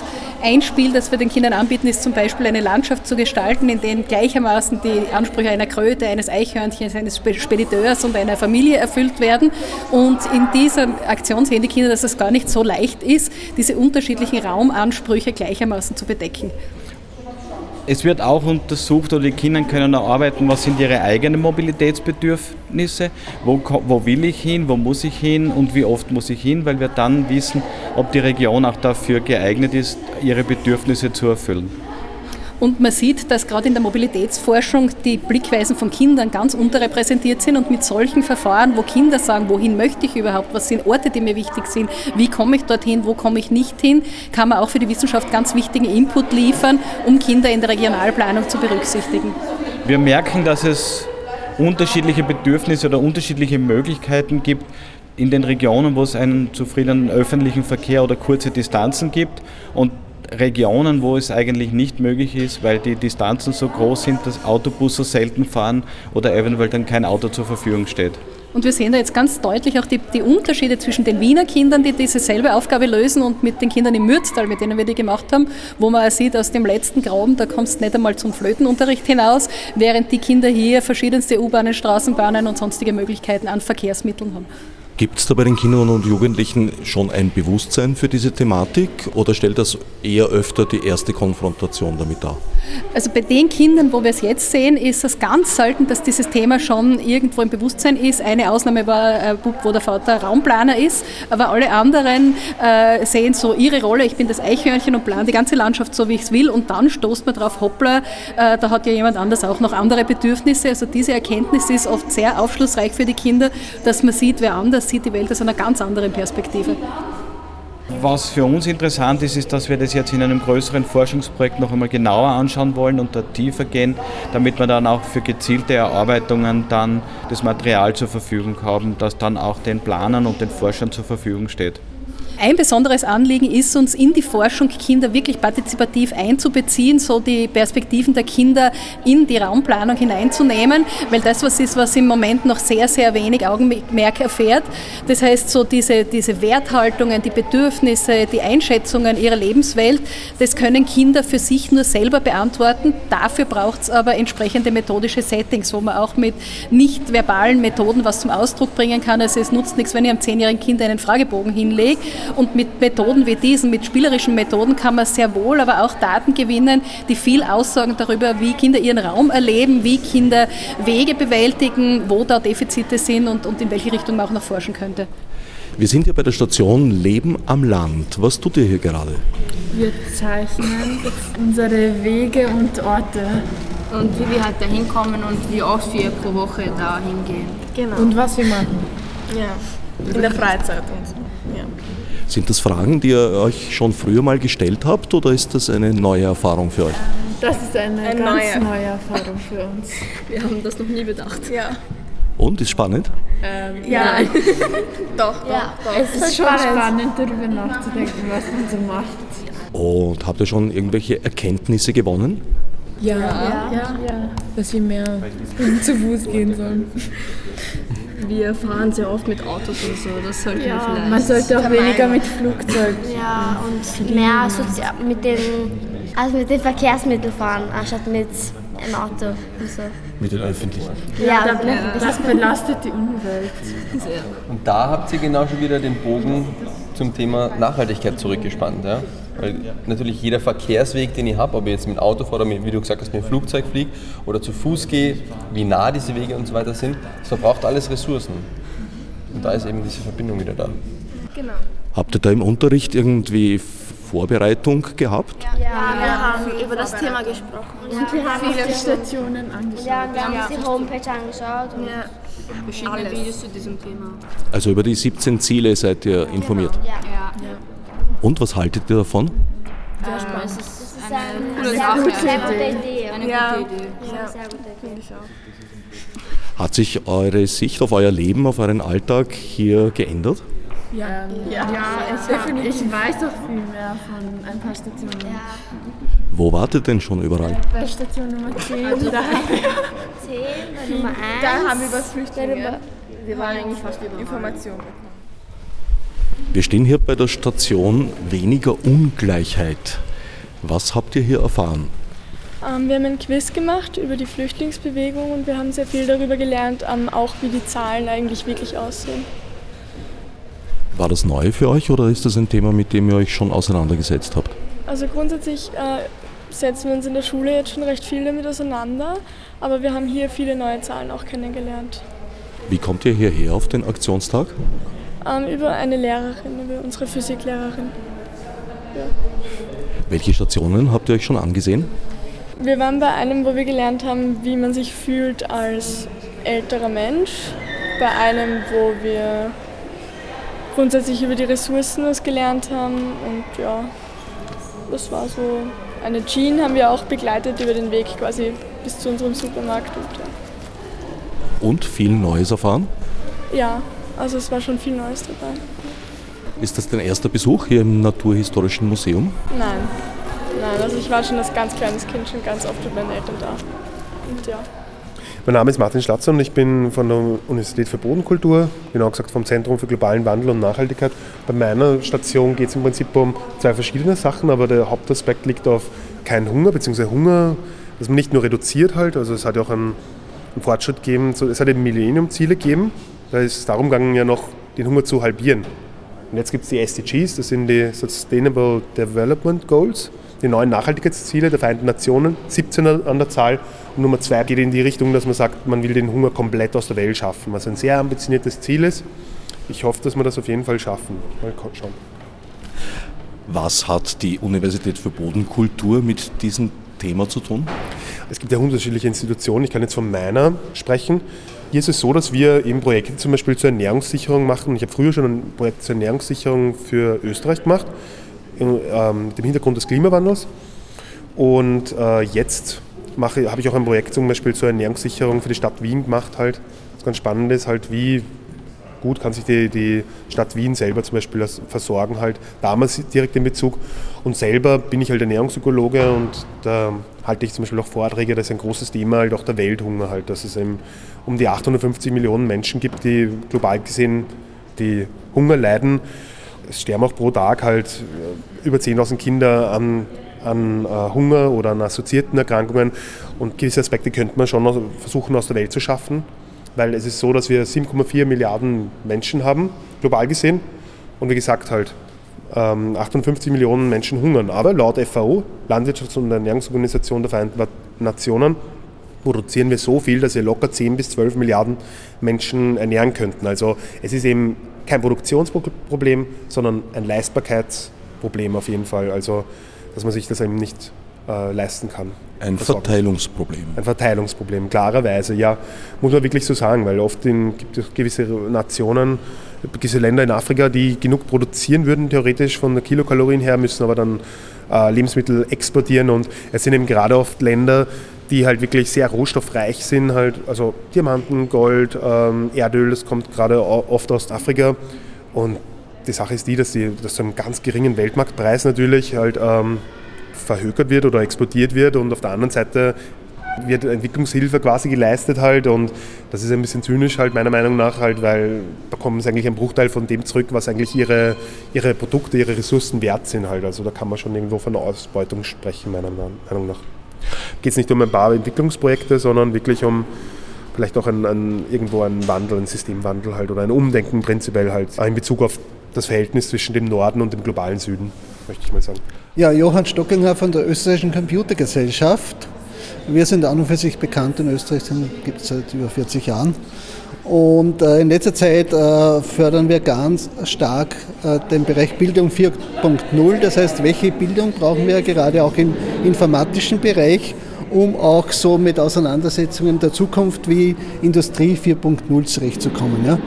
Ein Spiel, das wir den Kindern anbieten, ist zum Beispiel eine Landschaft zu gestalten, in der gleichermaßen die Ansprüche einer Kröte, eines Eichhörnchens, eines Spediteurs und einer Familie erfüllt werden. Und in dieser Aktion sehen die Kinder, dass es gar nicht so leicht ist, diese unterschiedlichen Raumansprüche gleichermaßen zu bedecken. Es wird auch untersucht oder die Kinder können erarbeiten, was sind ihre eigenen Mobilitätsbedürfnisse, wo, wo will ich hin, wo muss ich hin? Und wie oft muss ich hin, weil wir dann wissen, ob die Region auch dafür geeignet ist, ihre Bedürfnisse zu erfüllen. Und man sieht, dass gerade in der Mobilitätsforschung die Blickweisen von Kindern ganz unterrepräsentiert sind und mit solchen Verfahren, wo Kinder sagen, wohin möchte ich überhaupt, was sind Orte, die mir wichtig sind, wie komme ich dorthin, wo komme ich nicht hin, kann man auch für die Wissenschaft ganz wichtigen Input liefern, um Kinder in der Regionalplanung zu berücksichtigen. Wir merken, dass es unterschiedliche Bedürfnisse oder unterschiedliche Möglichkeiten gibt, in den Regionen, wo es einen zufriedenen öffentlichen Verkehr oder kurze Distanzen gibt. Und Regionen, wo es eigentlich nicht möglich ist, weil die Distanzen so groß sind, dass Autobusse selten fahren oder eventuell dann kein Auto zur Verfügung steht. Und wir sehen da jetzt ganz deutlich auch die, die, Unterschiede zwischen den Wiener Kindern, die diese selbe Aufgabe lösen, und mit den Kindern im Mürztal, mit denen wir die gemacht haben, wo man sieht, aus dem letzten Graben, da kommst du nicht einmal zum Flötenunterricht hinaus, während die Kinder hier verschiedenste U-Bahnen, Straßenbahnen und sonstige Möglichkeiten an Verkehrsmitteln haben. Gibt es da bei den Kindern und Jugendlichen schon ein Bewusstsein für diese Thematik oder stellt das eher öfter die erste Konfrontation damit dar? Also bei den Kindern, wo wir es jetzt sehen, ist es ganz selten, dass dieses Thema schon irgendwo im Bewusstsein ist. Eine Ausnahme war ein äh, Bub, wo der Vater Raumplaner ist, aber alle anderen äh, sehen so ihre Rolle. Ich bin das Eichhörnchen und plane die ganze Landschaft so, wie ich es will und dann stoßt man drauf, hoppla, äh, da hat ja jemand anders auch noch andere Bedürfnisse. Also diese Erkenntnis ist oft sehr aufschlussreich für die Kinder, dass man sieht, wer anders sieht die Welt aus einer ganz anderen Perspektive. Was für uns interessant ist, ist, dass wir das jetzt in einem größeren Forschungsprojekt noch einmal genauer anschauen wollen und da tiefer gehen, damit wir dann auch für gezielte Erarbeitungen dann das Material zur Verfügung haben, das dann auch den Planern und den Forschern zur Verfügung steht. Ein besonderes Anliegen ist uns in die Forschung Kinder wirklich partizipativ einzubeziehen, so die Perspektiven der Kinder in die Raumplanung hineinzunehmen, weil das was ist, was im Moment noch sehr, sehr wenig Augenmerk erfährt. Das heißt, so diese, diese Werthaltungen, die Bedürfnisse, die Einschätzungen ihrer Lebenswelt, das können Kinder für sich nur selber beantworten. Dafür braucht es aber entsprechende methodische Settings, wo man auch mit nicht verbalen Methoden was zum Ausdruck bringen kann. Also es nutzt nichts, wenn ich einem zehnjährigen Kind einen Fragebogen hinlege und mit Methoden wie diesen, mit spielerischen Methoden, kann man sehr wohl aber auch Daten gewinnen, die viel aussagen darüber, wie Kinder ihren Raum erleben, wie Kinder Wege bewältigen, wo da Defizite sind und, und in welche Richtung man auch noch forschen könnte. Wir sind hier bei der Station Leben am Land. Was tut ihr hier gerade? Wir zeichnen unsere Wege und Orte. Und wie wir halt da hinkommen und wie oft wir pro Woche da hingehen. Genau. Und was wir machen. Ja, in der Freizeit und so. Ja. Sind das Fragen, die ihr euch schon früher mal gestellt habt oder ist das eine neue Erfahrung für euch? Das ist eine, eine ganz neue. neue Erfahrung für uns. Wir haben das noch nie bedacht. Ja. Und, ist spannend? Ähm, ja. Nein. doch, ja. doch, doch. Es ist schon spannend, darüber nachzudenken, was man so macht. Und habt ihr schon irgendwelche Erkenntnisse gewonnen? Ja, ja, ja. ja. dass wir mehr zu Fuß gehen sollen. Wir fahren sehr oft mit Autos und so, das sollten Ja, wir vielleicht. man sollte auch vermeiden. weniger mit Flugzeug. Ja, und mehr sozial mit den, also mit den Verkehrsmitteln fahren, anstatt mit einem Auto. und so. Mit den öffentlichen. Ja, öffentlichen. das belastet die Umwelt. Sehr. Und da habt ihr genau schon wieder den Bogen zum Thema Nachhaltigkeit zurückgespannt. Ja? Weil natürlich jeder Verkehrsweg, den ich habe, ob ich jetzt mit Auto fahre oder mit, wie du gesagt hast, mit dem Flugzeug fliege oder zu Fuß gehe, wie nah diese Wege und so weiter sind, das verbraucht alles Ressourcen. Und da ist eben diese Verbindung wieder da. Genau. Habt ihr da im Unterricht irgendwie Vorbereitung gehabt? Ja, wir haben über das Thema gesprochen. Und wir haben viele Stationen angeschaut. Ja, wir haben uns die Homepage angeschaut. Und Ja, verschiedene Alles. Videos zu diesem Thema. Also über die 17 Ziele seid ihr informiert. Ja. Ja. Und was haltet ihr davon? Sehr spannend. Das ist Das ist eine eine coole sehr, Sache. gute, sehr gute Idee. Eine ja. gute Idee. Ja, sehr gute Idee. Hat sich eure Sicht auf euer Leben, auf euren Alltag hier geändert? Ja, ja, es war, ich weiß doch viel mehr von ein paar Stationen. Wo wart ihr denn schon überall? Bei Station Nummer 10, Also da, 10, bei Nummer 1. da haben wir über das Flüchtlinge. Wir waren eigentlich fast überall. Informationen. Wir stehen hier bei der Station Weniger Ungleichheit. Was habt ihr hier erfahren? Ähm, wir haben ein Quiz gemacht über die Flüchtlingsbewegung und wir haben sehr viel darüber gelernt, ähm, auch wie die Zahlen eigentlich wirklich aussehen. War das neu für euch oder ist das ein Thema, mit dem ihr euch schon auseinandergesetzt habt? Also grundsätzlich äh, setzen wir uns in der Schule jetzt schon recht viel damit auseinander, aber wir haben hier viele neue Zahlen auch kennengelernt. Wie kommt ihr hierher auf den Aktionstag? Ähm, über eine Lehrerin, über unsere Physiklehrerin. Ja. Welche Stationen habt ihr euch schon angesehen? Wir waren bei einem, wo wir gelernt haben, wie man sich fühlt als älterer Mensch. Bei einem, wo wir grundsätzlich über die Ressourcen was gelernt haben. Und ja, das war so. Eine Jean haben wir auch begleitet über den Weg quasi bis zu unserem Supermarkt. Und, ja. Und viel Neues erfahren? ja, also es war schon viel Neues dabei. Ist das dein erster Besuch hier im Naturhistorischen Museum? Nein, nein, also ich war schon als ganz kleines Kind schon ganz oft mit meinen Eltern da. Und ja. Mein Name ist Martin Schlatzer und ich bin von der Universität für Bodenkultur, genau gesagt vom Zentrum für globalen Wandel und Nachhaltigkeit. Bei meiner Station geht es im Prinzip um zwei verschiedene Sachen, aber der Hauptaspekt liegt auf keinen Hunger, beziehungsweise Hunger, dass man nicht nur reduziert halt, also es hat ja auch einen, einen Fortschritt gegeben, es hat eben Millennium-Ziele gegeben, da ist es darum gegangen, ja noch den Hunger zu halbieren. Und jetzt gibt es die SDGs, das sind die Sustainable Development Goals, die neuen Nachhaltigkeitsziele der Vereinten Nationen, 17 an der Zahl. Und Nummer zwei geht in die Richtung, dass man sagt, man will den Hunger komplett aus der Welt schaffen, was ein sehr ambitioniertes Ziel ist. Ich hoffe, dass wir das auf jeden Fall schaffen. Mal schauen. Was hat die Universität für Bodenkultur mit diesem Thema zu tun? Es gibt ja unterschiedliche Institutionen. Ich kann jetzt von meiner sprechen. Hier ist es so, dass wir eben Projekte zum Beispiel zur Ernährungssicherung machen. Ich habe früher schon ein Projekt zur Ernährungssicherung für Österreich gemacht, in, ähm, dem Hintergrund des Klimawandels. Und äh, jetzt mache, habe ich auch ein Projekt zum Beispiel zur Ernährungssicherung für die Stadt Wien gemacht. Halt. Was ganz spannend ist, halt, wie gut kann sich die, die Stadt Wien selber zum Beispiel das versorgen, halt damals direkt in Bezug. Und selber bin ich halt Ernährungsökologe und da halte ich zum Beispiel auch Vorträge, das ist ein großes Thema, halt auch der Welthunger halt, dass es eben um die 850 Millionen Menschen gibt, die global gesehen die Hunger leiden. Es sterben auch pro Tag halt über 10.000 Kinder an, an äh, Hunger oder an assoziierten Erkrankungen und gewisse Aspekte könnte man schon versuchen aus der Welt zu schaffen weil es ist so, dass wir 7,4 Milliarden Menschen haben, global gesehen. Und wie gesagt, halt 58 Millionen Menschen hungern. Aber laut FAO, Landwirtschafts- und Ernährungsorganisation der Vereinten Nationen, produzieren wir so viel, dass wir locker 10 bis 12 Milliarden Menschen ernähren könnten. Also es ist eben kein Produktionsproblem, sondern ein Leistbarkeitsproblem auf jeden Fall. Also dass man sich das eben nicht äh, leisten kann. Ein Verteilungsproblem. Ein Verteilungsproblem, klarerweise, ja. Muss man wirklich so sagen, weil oft in, gibt es gewisse Nationen, gewisse Länder in Afrika, die genug produzieren würden, theoretisch von der Kilokalorien her, müssen aber dann äh, Lebensmittel exportieren und es sind eben gerade oft Länder, die halt wirklich sehr rohstoffreich sind, halt, also Diamanten, Gold, ähm, Erdöl, das kommt gerade oft aus Afrika und die Sache ist die, dass, die, dass zu einem ganz geringen Weltmarktpreis natürlich halt ähm, verhökert wird oder exportiert wird und auf der anderen Seite wird Entwicklungshilfe quasi geleistet halt und das ist ein bisschen zynisch halt meiner Meinung nach halt, weil bekommen sie eigentlich einen Bruchteil von dem zurück, was eigentlich ihre, ihre Produkte, ihre Ressourcen wert sind halt. Also da kann man schon irgendwo von Ausbeutung sprechen, meiner Meinung nach. Geht es nicht um ein paar Entwicklungsprojekte, sondern wirklich um vielleicht auch ein, ein, irgendwo einen Wandel, einen Systemwandel halt oder ein Umdenken prinzipiell halt in Bezug auf das Verhältnis zwischen dem Norden und dem globalen Süden, möchte ich mal sagen. Ja, Johann Stockinger von der Österreichischen Computergesellschaft. Wir sind an und für sich bekannt in Österreich, gibt es seit über 40 Jahren. Und äh, in letzter Zeit äh, fördern wir ganz stark äh, den Bereich Bildung 4.0. Das heißt, welche Bildung brauchen wir gerade auch im informatischen Bereich, um auch so mit Auseinandersetzungen der Zukunft wie Industrie 4.0 zurechtzukommen. Ja?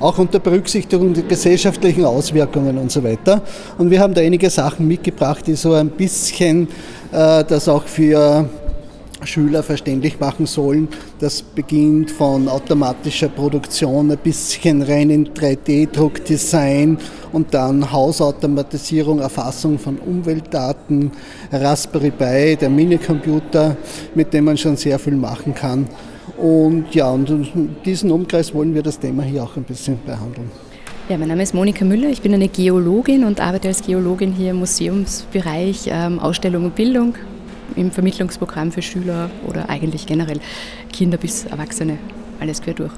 Auch unter Berücksichtigung der gesellschaftlichen Auswirkungen und so weiter. Und wir haben da einige Sachen mitgebracht, die so ein bisschen das auch für Schüler verständlich machen sollen. Das beginnt von automatischer Produktion, ein bisschen rein in 3D-Druckdesign und dann Hausautomatisierung, Erfassung von Umweltdaten, Raspberry Pi, der Minicomputer, mit dem man schon sehr viel machen kann. Und ja, und in diesem Umkreis wollen wir das Thema hier auch ein bisschen behandeln. Ja, mein Name ist Monika Müller, ich bin eine Geologin und arbeite als Geologin hier im Museumsbereich ähm, Ausstellung und Bildung im Vermittlungsprogramm für Schüler oder eigentlich generell Kinder bis Erwachsene, alles quer durch.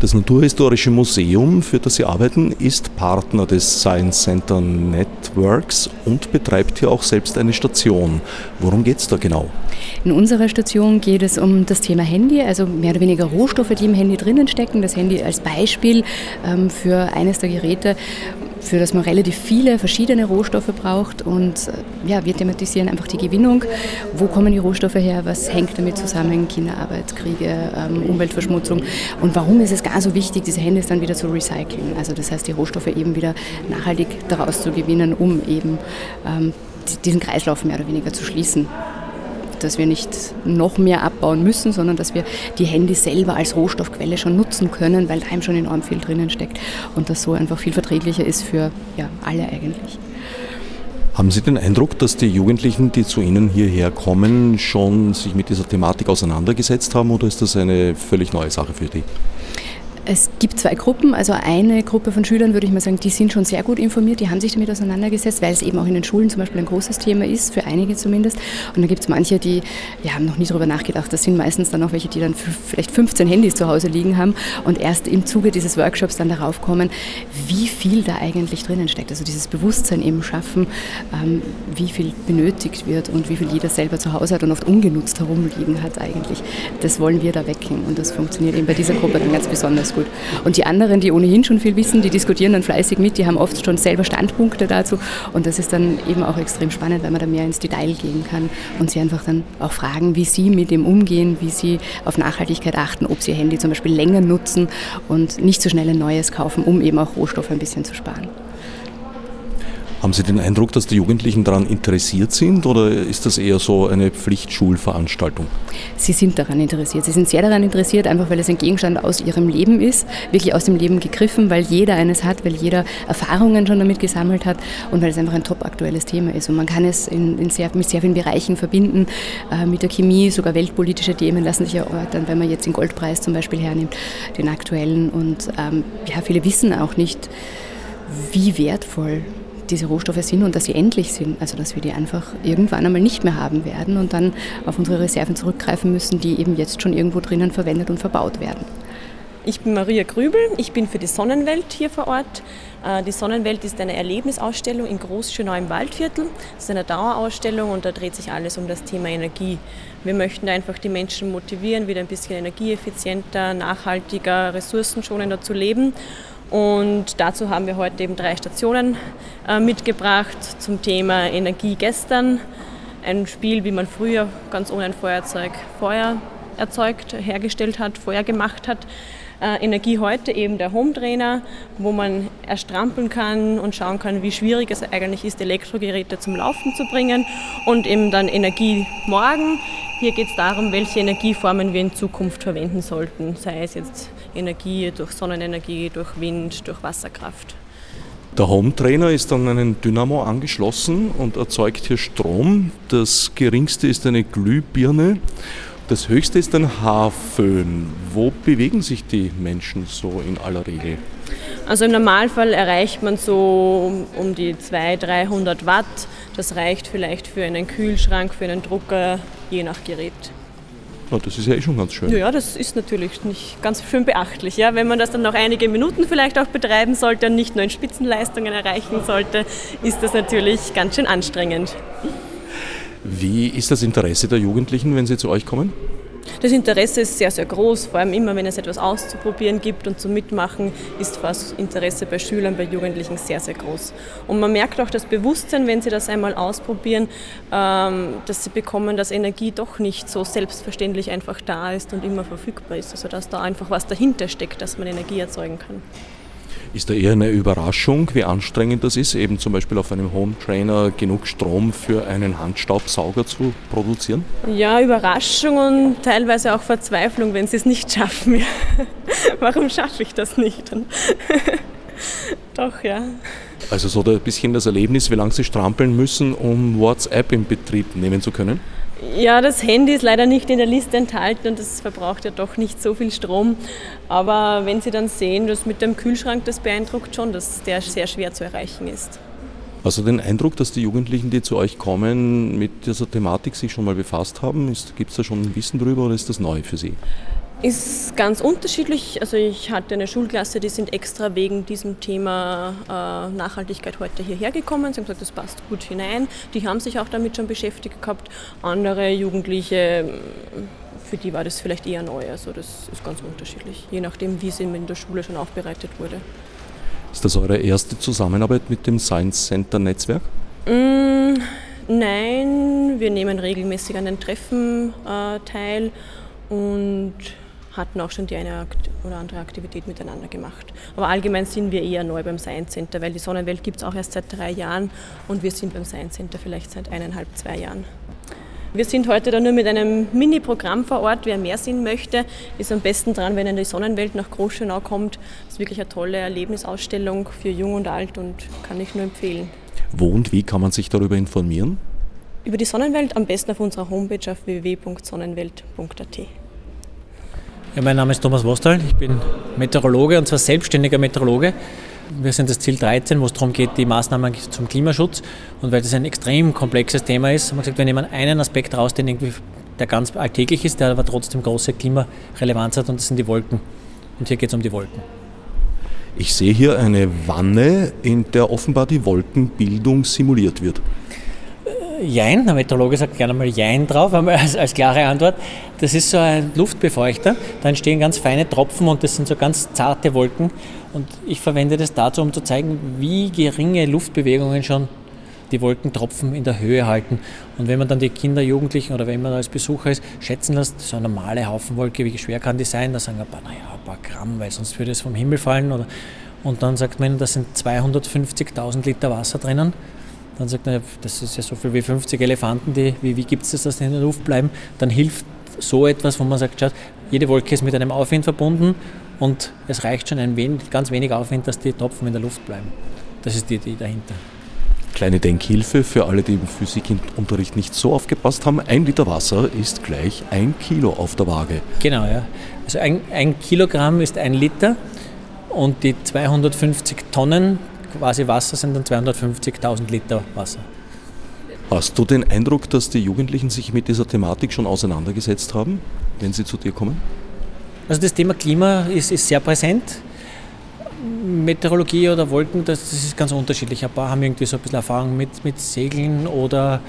Das Naturhistorische Museum, für das Sie arbeiten, ist Partner des Science Center Networks und betreibt hier auch selbst eine Station. Worum geht es da genau? In unserer Station geht es um das Thema Handy, also mehr oder weniger Rohstoffe, die im Handy drinnen stecken. Das Handy als Beispiel ähm, für eines der Geräte für das man relativ viele verschiedene Rohstoffe braucht. Und äh, ja, wir thematisieren einfach die Gewinnung. Wo kommen die Rohstoffe her? Was hängt damit zusammen? Kinderarbeit, Kriege, ähm, Umweltverschmutzung. Und warum ist es gar so wichtig, diese Handys dann wieder zu recyceln? Also das heißt, die Rohstoffe eben wieder nachhaltig daraus zu gewinnen, um eben ähm, diesen Kreislauf mehr oder weniger zu schließen dass wir nicht noch mehr abbauen müssen, sondern dass wir die Handys selber als Rohstoffquelle schon nutzen können, weil da eben schon enorm viel drinnen steckt und das so einfach viel verträglicher ist für ja, alle eigentlich. Haben Sie den Eindruck, dass die Jugendlichen, die zu Ihnen hierher kommen, schon sich mit dieser Thematik auseinandergesetzt haben oder ist das eine völlig neue Sache für die? Es gibt zwei Gruppen. Also eine Gruppe von Schülern, würde ich mal sagen, die sind schon sehr gut informiert, die haben sich damit auseinandergesetzt, weil es eben auch in den Schulen zum Beispiel ein großes Thema ist, für einige zumindest. Und dann gibt es manche, die ja, haben noch nie darüber nachgedacht. Das sind meistens dann auch welche, die dann vielleicht 15 Handys zu Hause liegen haben und erst im Zuge dieses Workshops dann darauf kommen, wie viel da eigentlich drinnen steckt. Also dieses Bewusstsein eben schaffen, ähm, wie viel benötigt wird und wie viel jeder selber zu Hause hat und oft ungenutzt herumliegen hat eigentlich. Das wollen wir da wecken und das funktioniert eben bei dieser Gruppe dann ganz besonders gut gut. Und die anderen, die ohnehin schon viel wissen, die diskutieren dann fleißig mit, die haben oft schon selber Standpunkte dazu. Und das ist dann eben auch extrem spannend, weil man da mehr ins Detail gehen kann und sie einfach dann auch fragen, wie sie mit dem umgehen, wie sie auf Nachhaltigkeit achten, ob sie ihr Handy zum Beispiel länger nutzen und nicht so schnell ein neues kaufen, um eben auch Rohstoffe ein bisschen zu sparen. Haben Sie den Eindruck, dass die Jugendlichen daran interessiert sind oder ist das eher so eine Pflichtschulveranstaltung? Sie sind daran interessiert. Sie sind sehr daran interessiert, einfach weil es ein Gegenstand aus ihrem Leben ist, wirklich aus dem Leben gegriffen, weil jeder eines hat, weil jeder Erfahrungen schon damit gesammelt hat und weil es einfach ein top aktuelles Thema ist. Und man kann es in, in sehr, mit sehr vielen Bereichen verbinden, äh, mit der Chemie, sogar weltpolitische Themen lassen sich erörtern, wenn man jetzt den Goldpreis zum Beispiel hernimmt, den aktuellen. Und ähm, ja, viele wissen auch nicht, wie wertvoll diese Rohstoffe sind und dass sie endlich sind. Also dass wir die einfach irgendwann einmal nicht mehr haben werden und dann auf unsere Reserven zurückgreifen müssen, die eben jetzt schon irgendwo drinnen verwendet und verbaut werden. Ich bin Maria Grübel, ich bin für die Sonnenwelt hier vor Ort. Äh, die Sonnenwelt ist eine Erlebnisausstellung in Großschönau im Waldviertel. Das ist eine Dauerausstellung und da dreht sich alles um das Thema Energie. Wir möchten einfach die Menschen motivieren, wieder ein bisschen energieeffizienter, nachhaltiger, ressourcenschonender zu leben. Und dazu haben wir heute eben drei Stationen äh, mitgebracht zum Thema Energie gestern. Ein Spiel, wie man früher ganz ohne ein Feuerzeug Feuer erzeugt, hergestellt hat, Feuer gemacht hat. Äh, Energie heute eben der Home Trainer, wo man erstrampeln kann und schauen kann, wie schwierig es eigentlich ist, Elektrogeräte zum Laufen zu bringen. Und eben dann Energie morgen. Hier geht es darum, welche Energieformen wir in Zukunft verwenden sollten, sei es jetzt Energie durch Sonnenenergie, durch Wind, durch Wasserkraft. Der Home Trainer ist an einen Dynamo angeschlossen und erzeugt hier Strom. Das geringste ist eine Glühbirne Das höchste ist ein Haarföhn. Wo bewegen sich die Menschen so in aller Regel? Also im Normalfall erreicht man so um die 200, 300 Watt. Das reicht vielleicht für einen Kühlschrank, für einen Drucker, je nach Gerät. Ja, das ist ja eh schon ganz schön. Ja, das ist natürlich nicht ganz schön beachtlich. Ja? Wenn man das dann noch einige Minuten vielleicht auch betreiben sollte und nicht nur in Spitzenleistungen erreichen sollte, ist das natürlich ganz schön anstrengend. Wie ist das Interesse der Jugendlichen, wenn sie zu euch kommen? Das Interesse ist sehr, sehr groß, vor allem immer, wenn es etwas auszuprobieren gibt und zum Mitmachen, ist das Interesse bei Schülern, bei Jugendlichen sehr, sehr groß. Und man merkt auch das Bewusstsein, wenn sie das einmal ausprobieren, ähm, dass sie bekommen, dass Energie doch nicht so selbstverständlich einfach da ist und immer verfügbar ist. Also dass da einfach was dahinter steckt, dass man Energie erzeugen kann. Ist da eher eine Überraschung, wie anstrengend das ist, eben zum Beispiel auf einem Home Trainer genug Strom für einen Handstaubsauger zu produzieren? Ja, Überraschung und teilweise auch Verzweiflung, wenn sie es nicht schaffen. Warum schaffe ich das nicht? Doch, ja. Also so ein bisschen das Erlebnis, wie lange Sie strampeln müssen, um WhatsApp in Betrieb nehmen zu können? Ja, das Handy ist leider nicht in der Liste enthalten und das verbraucht ja doch nicht so viel Strom. Aber wenn Sie dann sehen, dass mit dem Kühlschrank, das beeindruckt schon, dass der sehr schwer zu erreichen ist. Also den Eindruck, dass die Jugendlichen, die zu euch kommen, mit dieser Thematik sich schon mal befasst haben? Gibt es da schon Wissen drüber oder ist das neu für Sie? Ist ganz unterschiedlich. Also ich hatte eine Schulklasse, die sind extra wegen diesem Thema äh, Nachhaltigkeit heute hierher gekommen. Sie haben gesagt, das passt gut hinein. Die haben sich auch damit schon beschäftigt gehabt. Andere Jugendliche, für die war das vielleicht eher neu. Also das ist ganz unterschiedlich, je nachdem, wie es in der Schule schon aufbereitet wurde. Ist das eure erste Zusammenarbeit mit dem Science Center Netzwerk? Mm, nein, wir nehmen regelmäßig an den Treffen äh, teil und hatten auch schon die eine oder andere Aktivität miteinander gemacht. Aber allgemein sind wir eher neu beim Science Center, weil die Sonnenwelt gibt es auch erst seit drei Jahren und wir sind beim Science Center vielleicht seit eineinhalb, zwei Jahren. Wir sind heute da nur mit einem Mini-Programm vor Ort. Wer mehr sehen möchte, ist am besten dran, wenn er in die Sonnenwelt nach Großschönau kommt. Das ist wirklich eine tolle Erlebnisausstellung für Jung und Alt und kann ich nur empfehlen. Wo und wie kann man sich darüber informieren? Über die Sonnenwelt am besten auf unserer Homepage auf www.sonnenwelt.at. Ja, mein Name ist Thomas Vostal, ich bin Meteorologe und zwar selbstständiger Meteorologe. Wir sind das Ziel 13, wo es darum geht, die Maßnahmen zum Klimaschutz. Und weil das ein extrem komplexes Thema ist, haben wir gesagt, wir nehmen einen Aspekt raus, den irgendwie der ganz alltäglich ist, der aber trotzdem große Klimarelevanz hat und das sind die Wolken. Und hier geht es um die Wolken. Ich sehe hier eine Wanne, in der offenbar die Wolkenbildung simuliert wird. Jein, der Meteorologe sagt gerne mal Jein drauf, als, als klare Antwort. Das ist so ein Luftbefeuchter, da entstehen ganz feine Tropfen und das sind so ganz zarte Wolken. Und ich verwende das dazu, um zu zeigen, wie geringe Luftbewegungen schon die Wolkentropfen in der Höhe halten. Und wenn man dann die Kinder, Jugendlichen oder wenn man als Besucher ist, schätzen lässt, so eine normale Haufenwolke, wie schwer kann die sein? Da sagen ein paar, naja, ein paar Gramm, weil sonst würde es vom Himmel fallen. Und dann sagt man, da sind 250.000 Liter Wasser drinnen. Dann sagt man, das ist ja so viel wie 50 Elefanten, die, wie, wie gibt es das, dass die in der Luft bleiben? Dann hilft so etwas, wo man sagt, schaut, jede Wolke ist mit einem Aufwind verbunden und es reicht schon ein wenig, ganz wenig Aufwind, dass die Tropfen in der Luft bleiben. Das ist die Idee dahinter. Kleine Denkhilfe für alle, die im Physikunterricht nicht so aufgepasst haben. Ein Liter Wasser ist gleich ein Kilo auf der Waage. Genau, ja. Also ein, ein Kilogramm ist ein Liter und die 250 Tonnen quasi Wasser sind dann 250.000 Liter Wasser. Hast du den Eindruck, dass die Jugendlichen sich mit dieser Thematik schon auseinandergesetzt haben, wenn sie zu dir kommen? Also das Thema Klima ist, ist sehr präsent. Meteorologie oder Wolken, das, das, ist ganz unterschiedlich. Ein paar haben irgendwie so ein bisschen Erfahrung mit, mit Segeln oder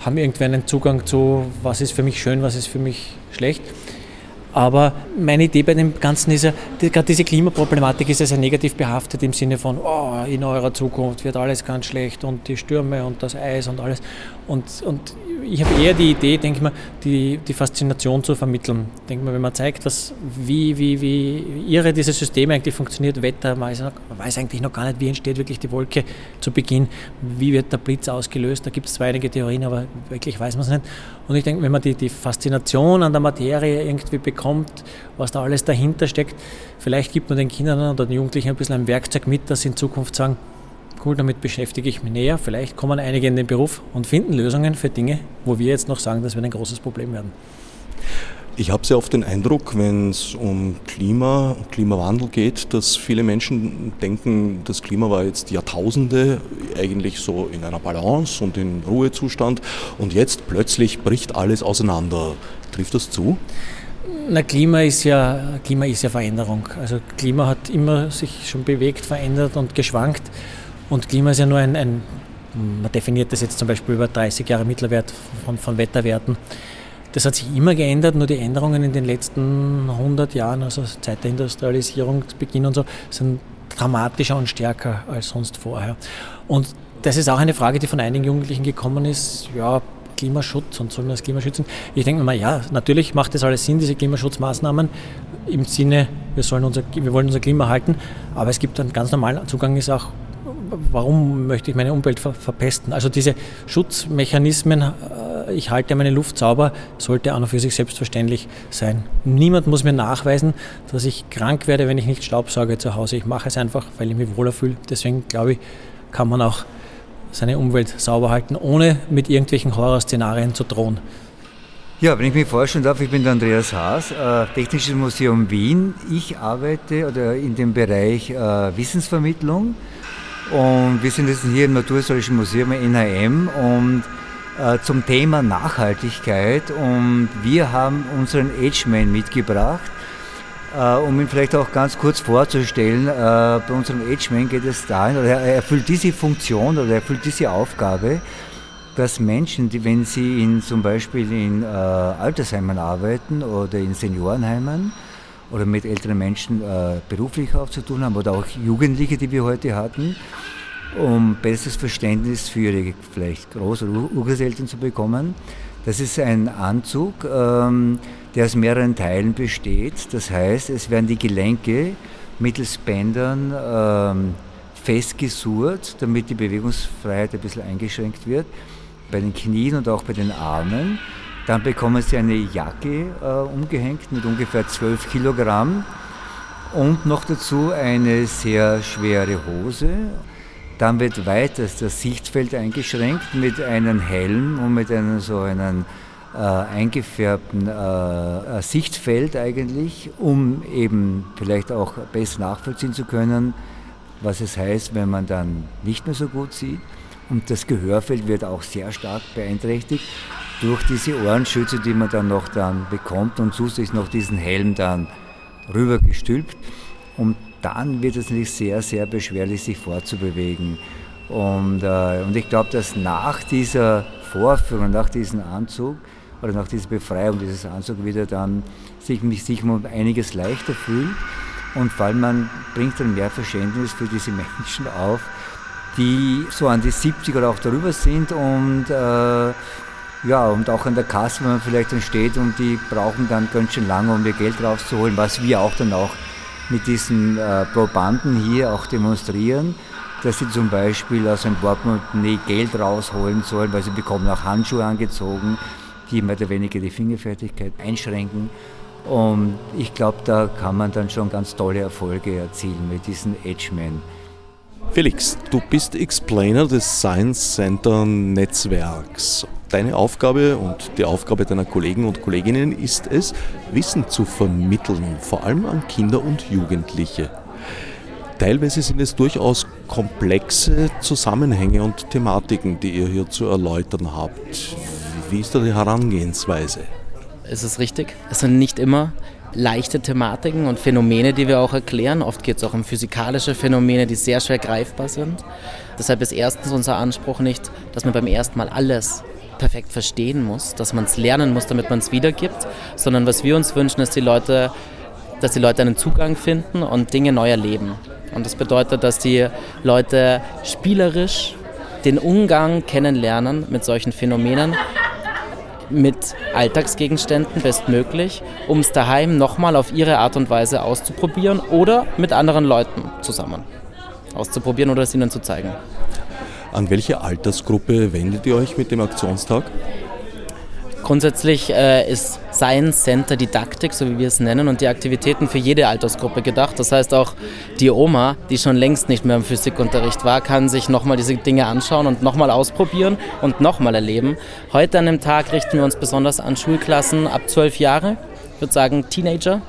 haben irgendwie einen Zugang zu, was ist für mich schön, was ist für mich schlecht. Aber meine Idee bei dem Ganzen ist ja, gerade diese Klimaproblematik ist ja sehr negativ behaftet im Sinne von, oh, in eurer Zukunft wird alles ganz schlecht und die Stürme und das Eis und alles. Und, und ich habe eher die Idee, denke ich mal, die, die Faszination zu vermitteln. Denke mal, wenn man zeigt, was, wie, wie, wie irre dieses System eigentlich funktioniert, Wetter, man weiß, eigentlich noch gar nicht, wie entsteht wirklich die Wolke zu Beginn, wie wird der Blitz ausgelöst, da gibt es zwar einige Theorien, aber wirklich weiß man es nicht. Und ich denke, wenn man die, die Faszination an der Materie irgendwie bekommt, was da alles dahinter steckt, vielleicht gibt man den Kindern oder den Jugendlichen ein bisschen ein Werkzeug mit, dass sie in Zukunft sagen, cool, damit beschäftige ich mich näher. Vielleicht kommen einige in den Beruf und finden Lösungen für Dinge, wo wir jetzt noch sagen, das wird ein großes Problem werden. Ich habe sehr oft den Eindruck, wenn es um Klima und Klimawandel geht, dass viele Menschen denken, das Klima war jetzt Jahrtausende eigentlich so in einer Balance und in Ruhezustand und jetzt plötzlich bricht alles auseinander. Trifft das zu? Na, Klima ist ja, Klima ist ja Veränderung. Also Klima hat immer sich schon bewegt, verändert und geschwankt. Und Klima ist ja nur ein, ein man definiert das jetzt zum Beispiel über 30 Jahre Mittelwert von, von Wetterwerten. Das hat sich immer geändert, nur die Änderungen in den letzten 100 Jahren, also seit der Industrialisierungsbeginn und so, sind dramatischer und stärker als sonst vorher. Und das ist auch eine Frage, die von einigen Jugendlichen gekommen ist, ja, Klimaschutz und soll man das Klima schützen? Ich denke mir ja, natürlich macht das alles Sinn, diese Klimaschutzmaßnahmen im Sinne, wir, sollen unser, wir wollen unser Klima halten, aber es gibt einen ganz normalen Zugang, ist auch warum möchte ich meine Umwelt ver verpesten? Also diese Schutzmechanismen, äh, ich halte meine Luft sauber, sollte an und für sich selbstverständlich sein. Niemand muss mir nachweisen, dass ich krank werde, wenn ich nicht Staubsauge zu Hause. Ich mache es einfach, weil ich mich wohler fühle. Deswegen glaube ich, kann man auch seine Umwelt sauber halten, ohne mit irgendwelchen Horrorszenarien zu drohen. Ja, wenn ich mich vorstellen darf, ich bin der Andreas Haas, äh, Technisches Museum Wien. Ich arbeite oder in dem Bereich äh, Wissensvermittlung und wir sind jetzt hier im Naturhistorischen Museum NHM und äh, zum Thema Nachhaltigkeit und wir haben unseren Ageman mitgebracht. Uh, um ihn vielleicht auch ganz kurz vorzustellen, uh, bei unserem Ageman geht es dahin, oder er erfüllt diese Funktion oder er erfüllt diese Aufgabe, dass Menschen, die, wenn sie in, zum Beispiel in uh, Altersheimen arbeiten oder in Seniorenheimen oder mit älteren Menschen beruflich auch zu tun haben oder auch Jugendliche, die wir heute hatten, um besseres Verständnis für ihre vielleicht Groß- oder Urgroßeltern zu bekommen. Das ist ein Anzug, ähm, der aus mehreren Teilen besteht. Das heißt, es werden die Gelenke mittels Bändern ähm, festgesurrt, damit die Bewegungsfreiheit ein bisschen eingeschränkt wird, bei den Knien und auch bei den Armen. Dann bekommen sie eine Jacke äh, umgehängt mit ungefähr 12 Kilogramm und noch dazu eine sehr schwere Hose dann wird weiter das Sichtfeld eingeschränkt mit einem Helm und mit einem so einem äh, eingefärbten äh, äh, Sichtfeld eigentlich, um eben vielleicht auch besser nachvollziehen zu können, was es heißt, wenn man dann nicht mehr so gut sieht. Und das Gehörfeld wird auch sehr stark beeinträchtigt durch diese Ohrenschütze, die man dann noch dann bekommt und zusätzlich noch diesen Helm dann rübergestülpt. Und dann wird es natürlich sehr, sehr beschwerlich, sich fortzubewegen. Und, äh, und ich glaube, dass nach dieser Vorführung, nach diesem Anzug oder nach dieser Befreiung dieses Anzugs wieder dann sich, sich um einiges leichter fühlt und vor allem man bringt dann mehr Verständnis für diese Menschen auf, die so an die 70 oder auch darüber sind und äh, ja, und auch an der Kasse, wenn man vielleicht dann steht und die brauchen dann ganz schön lange, um ihr Geld rauszuholen, was wir auch dann auch mit diesen äh, Probanden hier auch demonstrieren, dass sie zum Beispiel aus einem Portemonnaie Geld rausholen sollen, weil sie bekommen auch Handschuhe angezogen, die mehr oder weniger die Fingerfertigkeit einschränken. Und ich glaube, da kann man dann schon ganz tolle Erfolge erzielen mit diesen Edgemen. Felix, du bist Explainer des Science Center Netzwerks. Deine Aufgabe und die Aufgabe deiner Kollegen und Kolleginnen ist es, Wissen zu vermitteln, vor allem an Kinder und Jugendliche. Teilweise sind es durchaus komplexe Zusammenhänge und Thematiken, die ihr hier zu erläutern habt. Wie ist da die Herangehensweise? Es ist richtig. Es sind nicht immer leichte Thematiken und Phänomene, die wir auch erklären. Oft geht es auch um physikalische Phänomene, die sehr schwer greifbar sind. Deshalb ist erstens unser Anspruch nicht, dass man beim ersten Mal alles perfekt verstehen muss, dass man es lernen muss, damit man es wiedergibt, sondern was wir uns wünschen, ist die Leute, dass die Leute einen Zugang finden und Dinge neu erleben. Und das bedeutet, dass die Leute spielerisch den Umgang kennenlernen mit solchen Phänomenen mit Alltagsgegenständen bestmöglich, um es daheim nochmal auf ihre Art und Weise auszuprobieren oder mit anderen Leuten zusammen auszuprobieren oder es ihnen zu zeigen. An welche Altersgruppe wendet ihr euch mit dem Aktionstag? Grundsätzlich äh, ist Science Center Didaktik, so wie wir es nennen, und die Aktivitäten für jede Altersgruppe gedacht. Das heißt auch die Oma, die schon längst nicht mehr im Physikunterricht war, kann sich nochmal diese Dinge anschauen und nochmal ausprobieren und nochmal erleben. Heute an dem Tag richten wir uns besonders an Schulklassen ab zwölf Jahre, ich würde sagen Teenager.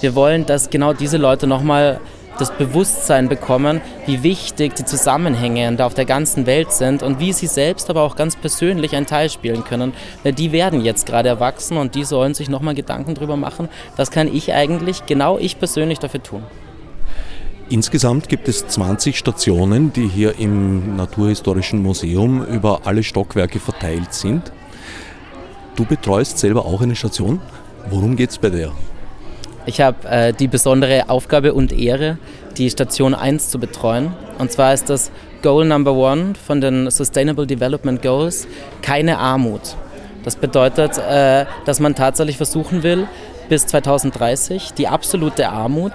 Wir wollen, dass genau diese Leute nochmal das Bewusstsein bekommen, wie wichtig die Zusammenhänge da auf der ganzen Welt sind und wie sie selbst aber auch ganz persönlich einen Teil spielen können. Weil die werden jetzt gerade erwachsen und die sollen sich nochmal Gedanken darüber machen, was kann ich eigentlich, genau ich persönlich dafür tun. Insgesamt gibt es 20 Stationen, die hier im Naturhistorischen Museum über alle Stockwerke verteilt sind. Du betreust selber auch eine Station. Worum geht es bei der? Ich habe äh, die besondere Aufgabe und Ehre, die Station 1 zu betreuen. Und zwar ist das Goal Number One von den Sustainable Development Goals keine Armut. Das bedeutet, äh, dass man tatsächlich versuchen will, bis 2030 die absolute Armut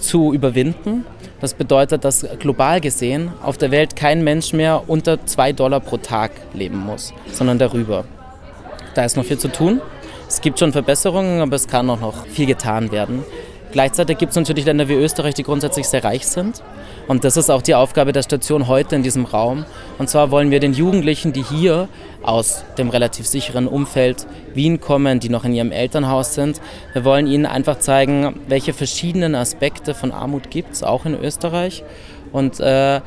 zu überwinden. Das bedeutet, dass global gesehen auf der Welt kein Mensch mehr unter 2 Dollar pro Tag leben muss, sondern darüber. Da ist noch viel zu tun. Es gibt schon Verbesserungen, aber es kann auch noch viel getan werden. Gleichzeitig gibt es natürlich Länder wie Österreich, die grundsätzlich sehr reich sind. Und das ist auch die Aufgabe der Station heute in diesem Raum. Und zwar wollen wir den Jugendlichen, die hier aus dem relativ sicheren Umfeld Wien kommen, die noch in ihrem Elternhaus sind, wir wollen ihnen einfach zeigen, welche verschiedenen Aspekte von Armut gibt es, auch in Österreich. Und äh,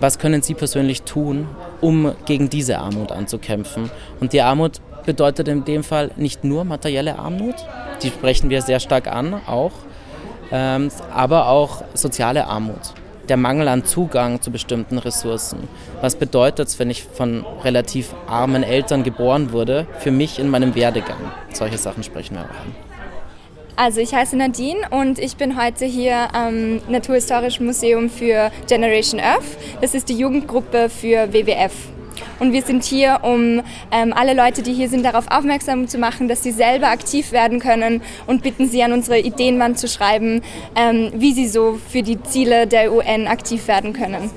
was können Sie persönlich tun, um gegen diese Armut anzukämpfen? Und die Armut bedeutet in dem Fall nicht nur materielle Armut, die sprechen wir sehr stark an auch, ähm, aber auch soziale Armut. Der Mangel an Zugang zu bestimmten Ressourcen. Was bedeutet es, wenn ich von relativ armen Eltern geboren wurde, für mich in meinem Werdegang? Solche Sachen sprechen wir auch an. Also ich heiße Nadine und ich bin heute hier am Naturhistorischen Museum für Generation Earth. Das ist die Jugendgruppe für WWF. Und wir sind hier, um ähm, alle Leute, die hier sind, darauf aufmerksam zu machen, dass sie selber aktiv werden können und bitten sie an unsere Ideenwand zu schreiben, ähm, wie sie so für die Ziele der UN aktiv werden können.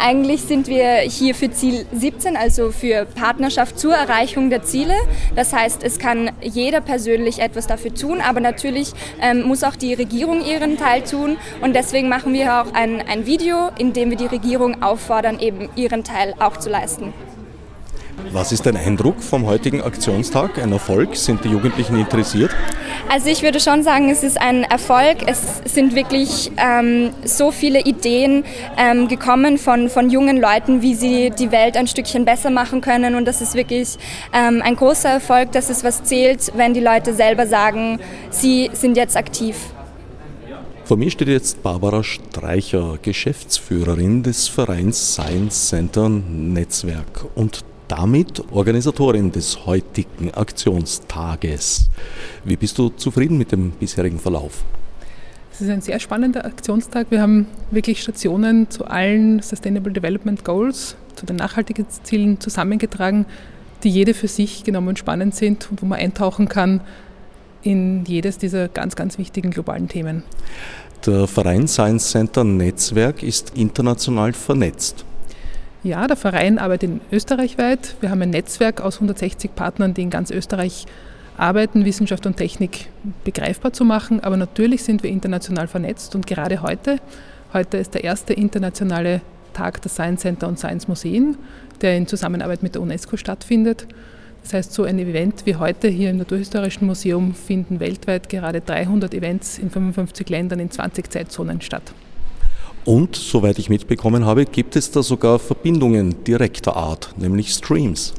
Eigentlich sind wir hier für Ziel 17, also für Partnerschaft zur Erreichung der Ziele. Das heißt, es kann jeder persönlich etwas dafür tun, aber natürlich ähm, muss auch die Regierung ihren Teil tun. Und deswegen machen wir auch ein, ein Video, in dem wir die Regierung auffordern, eben ihren Teil auch zu leisten. Was ist dein Eindruck vom heutigen Aktionstag? Ein Erfolg? Sind die Jugendlichen interessiert? Also ich würde schon sagen, es ist ein Erfolg. Es sind wirklich ähm, so viele Ideen ähm, gekommen von, von jungen Leuten, wie sie die Welt ein Stückchen besser machen können. Und das ist wirklich ähm, ein großer Erfolg, dass es was zählt, wenn die Leute selber sagen, sie sind jetzt aktiv. Vor mir steht jetzt Barbara Streicher, Geschäftsführerin des Vereins Science Center Netzwerk und damit Organisatorin des heutigen Aktionstages. Wie bist du zufrieden mit dem bisherigen Verlauf? Es ist ein sehr spannender Aktionstag. Wir haben wirklich Stationen zu allen Sustainable Development Goals, zu den Nachhaltigkeitszielen zusammengetragen, die jede für sich genommen spannend sind und wo man eintauchen kann in jedes dieser ganz, ganz wichtigen globalen Themen. Der Verein Science Center Netzwerk ist international vernetzt. Ja, der Verein arbeitet in Österreich weit. Wir haben ein Netzwerk aus 160 Partnern, die in ganz Österreich arbeiten, Wissenschaft und Technik begreifbar zu machen. Aber natürlich sind wir international vernetzt und gerade heute, heute ist der erste internationale Tag der Science Center und Science Museen, der in Zusammenarbeit mit der UNESCO stattfindet. Das heißt, so ein Event wie heute hier im Naturhistorischen Museum finden weltweit gerade 300 Events in 55 Ländern in 20 Zeitzonen statt. Und, soweit ich mitbekommen habe, gibt es da sogar Verbindungen direkter Art, nämlich Streams.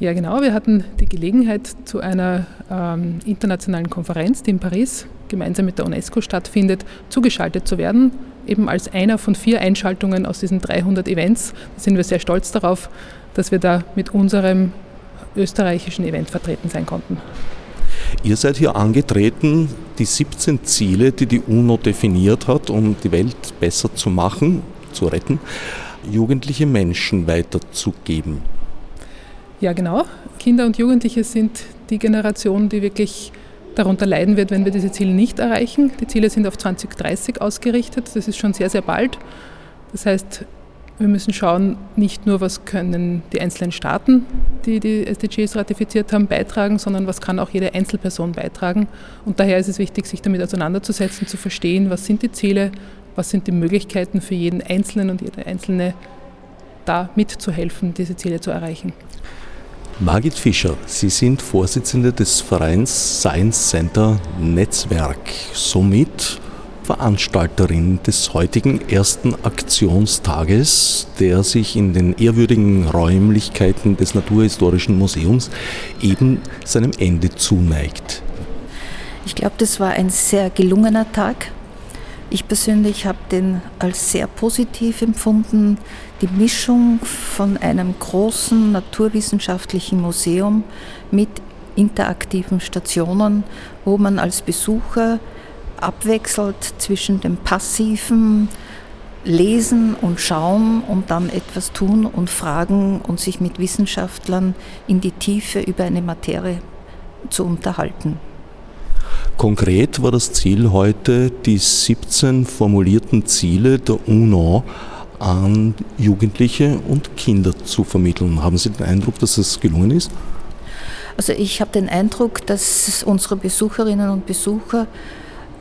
Ja, genau. Wir hatten die Gelegenheit, zu einer ähm, internationalen Konferenz, die in Paris gemeinsam mit der UNESCO stattfindet, zugeschaltet zu werden, eben als einer von vier Einschaltungen aus diesen 300 Events. Da sind wir sehr stolz darauf, dass wir da mit unserem österreichischen Event vertreten sein konnten. Ihr seid hier angetreten, die 17 Ziele, die die UNO definiert hat, um die Welt besser zu machen, zu retten, jugendliche Menschen weiterzugeben. Ja, genau. Kinder und Jugendliche sind die Generation, die wirklich darunter leiden wird, wenn wir diese Ziele nicht erreichen. Die Ziele sind auf 2030 ausgerichtet. Das ist schon sehr, sehr bald. Das heißt, Wir müssen schauen, nicht nur, was können die einzelnen Staaten, die die SDGs ratifiziert haben, beitragen, sondern was kann auch jede Einzelperson beitragen. Und daher ist es wichtig, sich damit auseinanderzusetzen, zu verstehen, was sind die Ziele, was sind die Möglichkeiten für jeden Einzelnen und jede Einzelne, da mitzuhelfen, diese Ziele zu erreichen. Margit Fischer, Sie sind Vorsitzende des Vereins Science Center Netzwerk. Somit Veranstalterin des heutigen ersten Aktionstages, der sich in den ehrwürdigen Räumlichkeiten des Naturhistorischen Museums eben seinem Ende zuneigt. Ich glaube, das war ein sehr gelungener Tag. Ich persönlich habe den als sehr positiv empfunden. Die Mischung von einem großen naturwissenschaftlichen Museum mit interaktiven Stationen, wo man als Besucher abwechselt zwischen dem passiven Lesen und Schauen und dann etwas tun und fragen und sich mit Wissenschaftlern in die Tiefe über eine Materie zu unterhalten. Konkret war das Ziel heute, die 17 formulierten Ziele der UNO an Jugendliche und Kinder zu vermitteln. Haben Sie den Eindruck, dass es gelungen ist? Also ich habe den Eindruck, dass unsere Besucherinnen und Besucher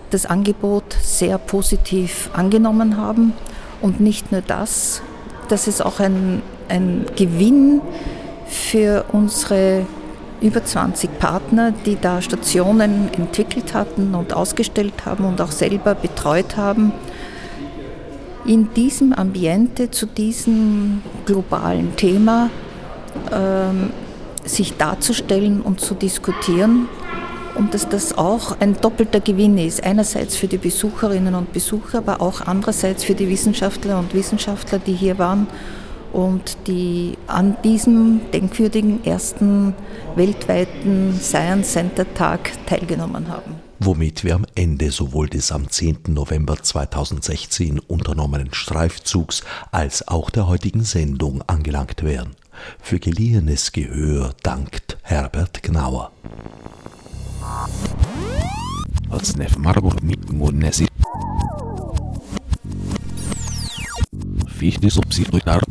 das Angebot sehr positiv angenommen haben. Und nicht nur das, das ist auch ein, ein Gewinn für unsere über 20 Partner, die da Stationen entwickelt hatten und ausgestellt haben und auch selber betreut haben, in diesem Ambiente zu diesem globalen Thema ähm, sich darzustellen und zu diskutieren und dass das auch ein doppelter Gewinn ist. Einerseits für die Besucherinnen und Besucher, aber auch andererseits für die Wissenschaftler und Wissenschaftler, die hier waren und die an diesem denkwürdigen ersten weltweiten Science Center Tag teilgenommen haben. Womit wir am Ende sowohl des am 10. November 2016 unternommenen Streifzugs als auch der heutigen Sendung angelangt wären. Für geliehenes Gehör dankt Herbert Gnauer. Atsnef Margot Mitmunesi. Fichte subsidiar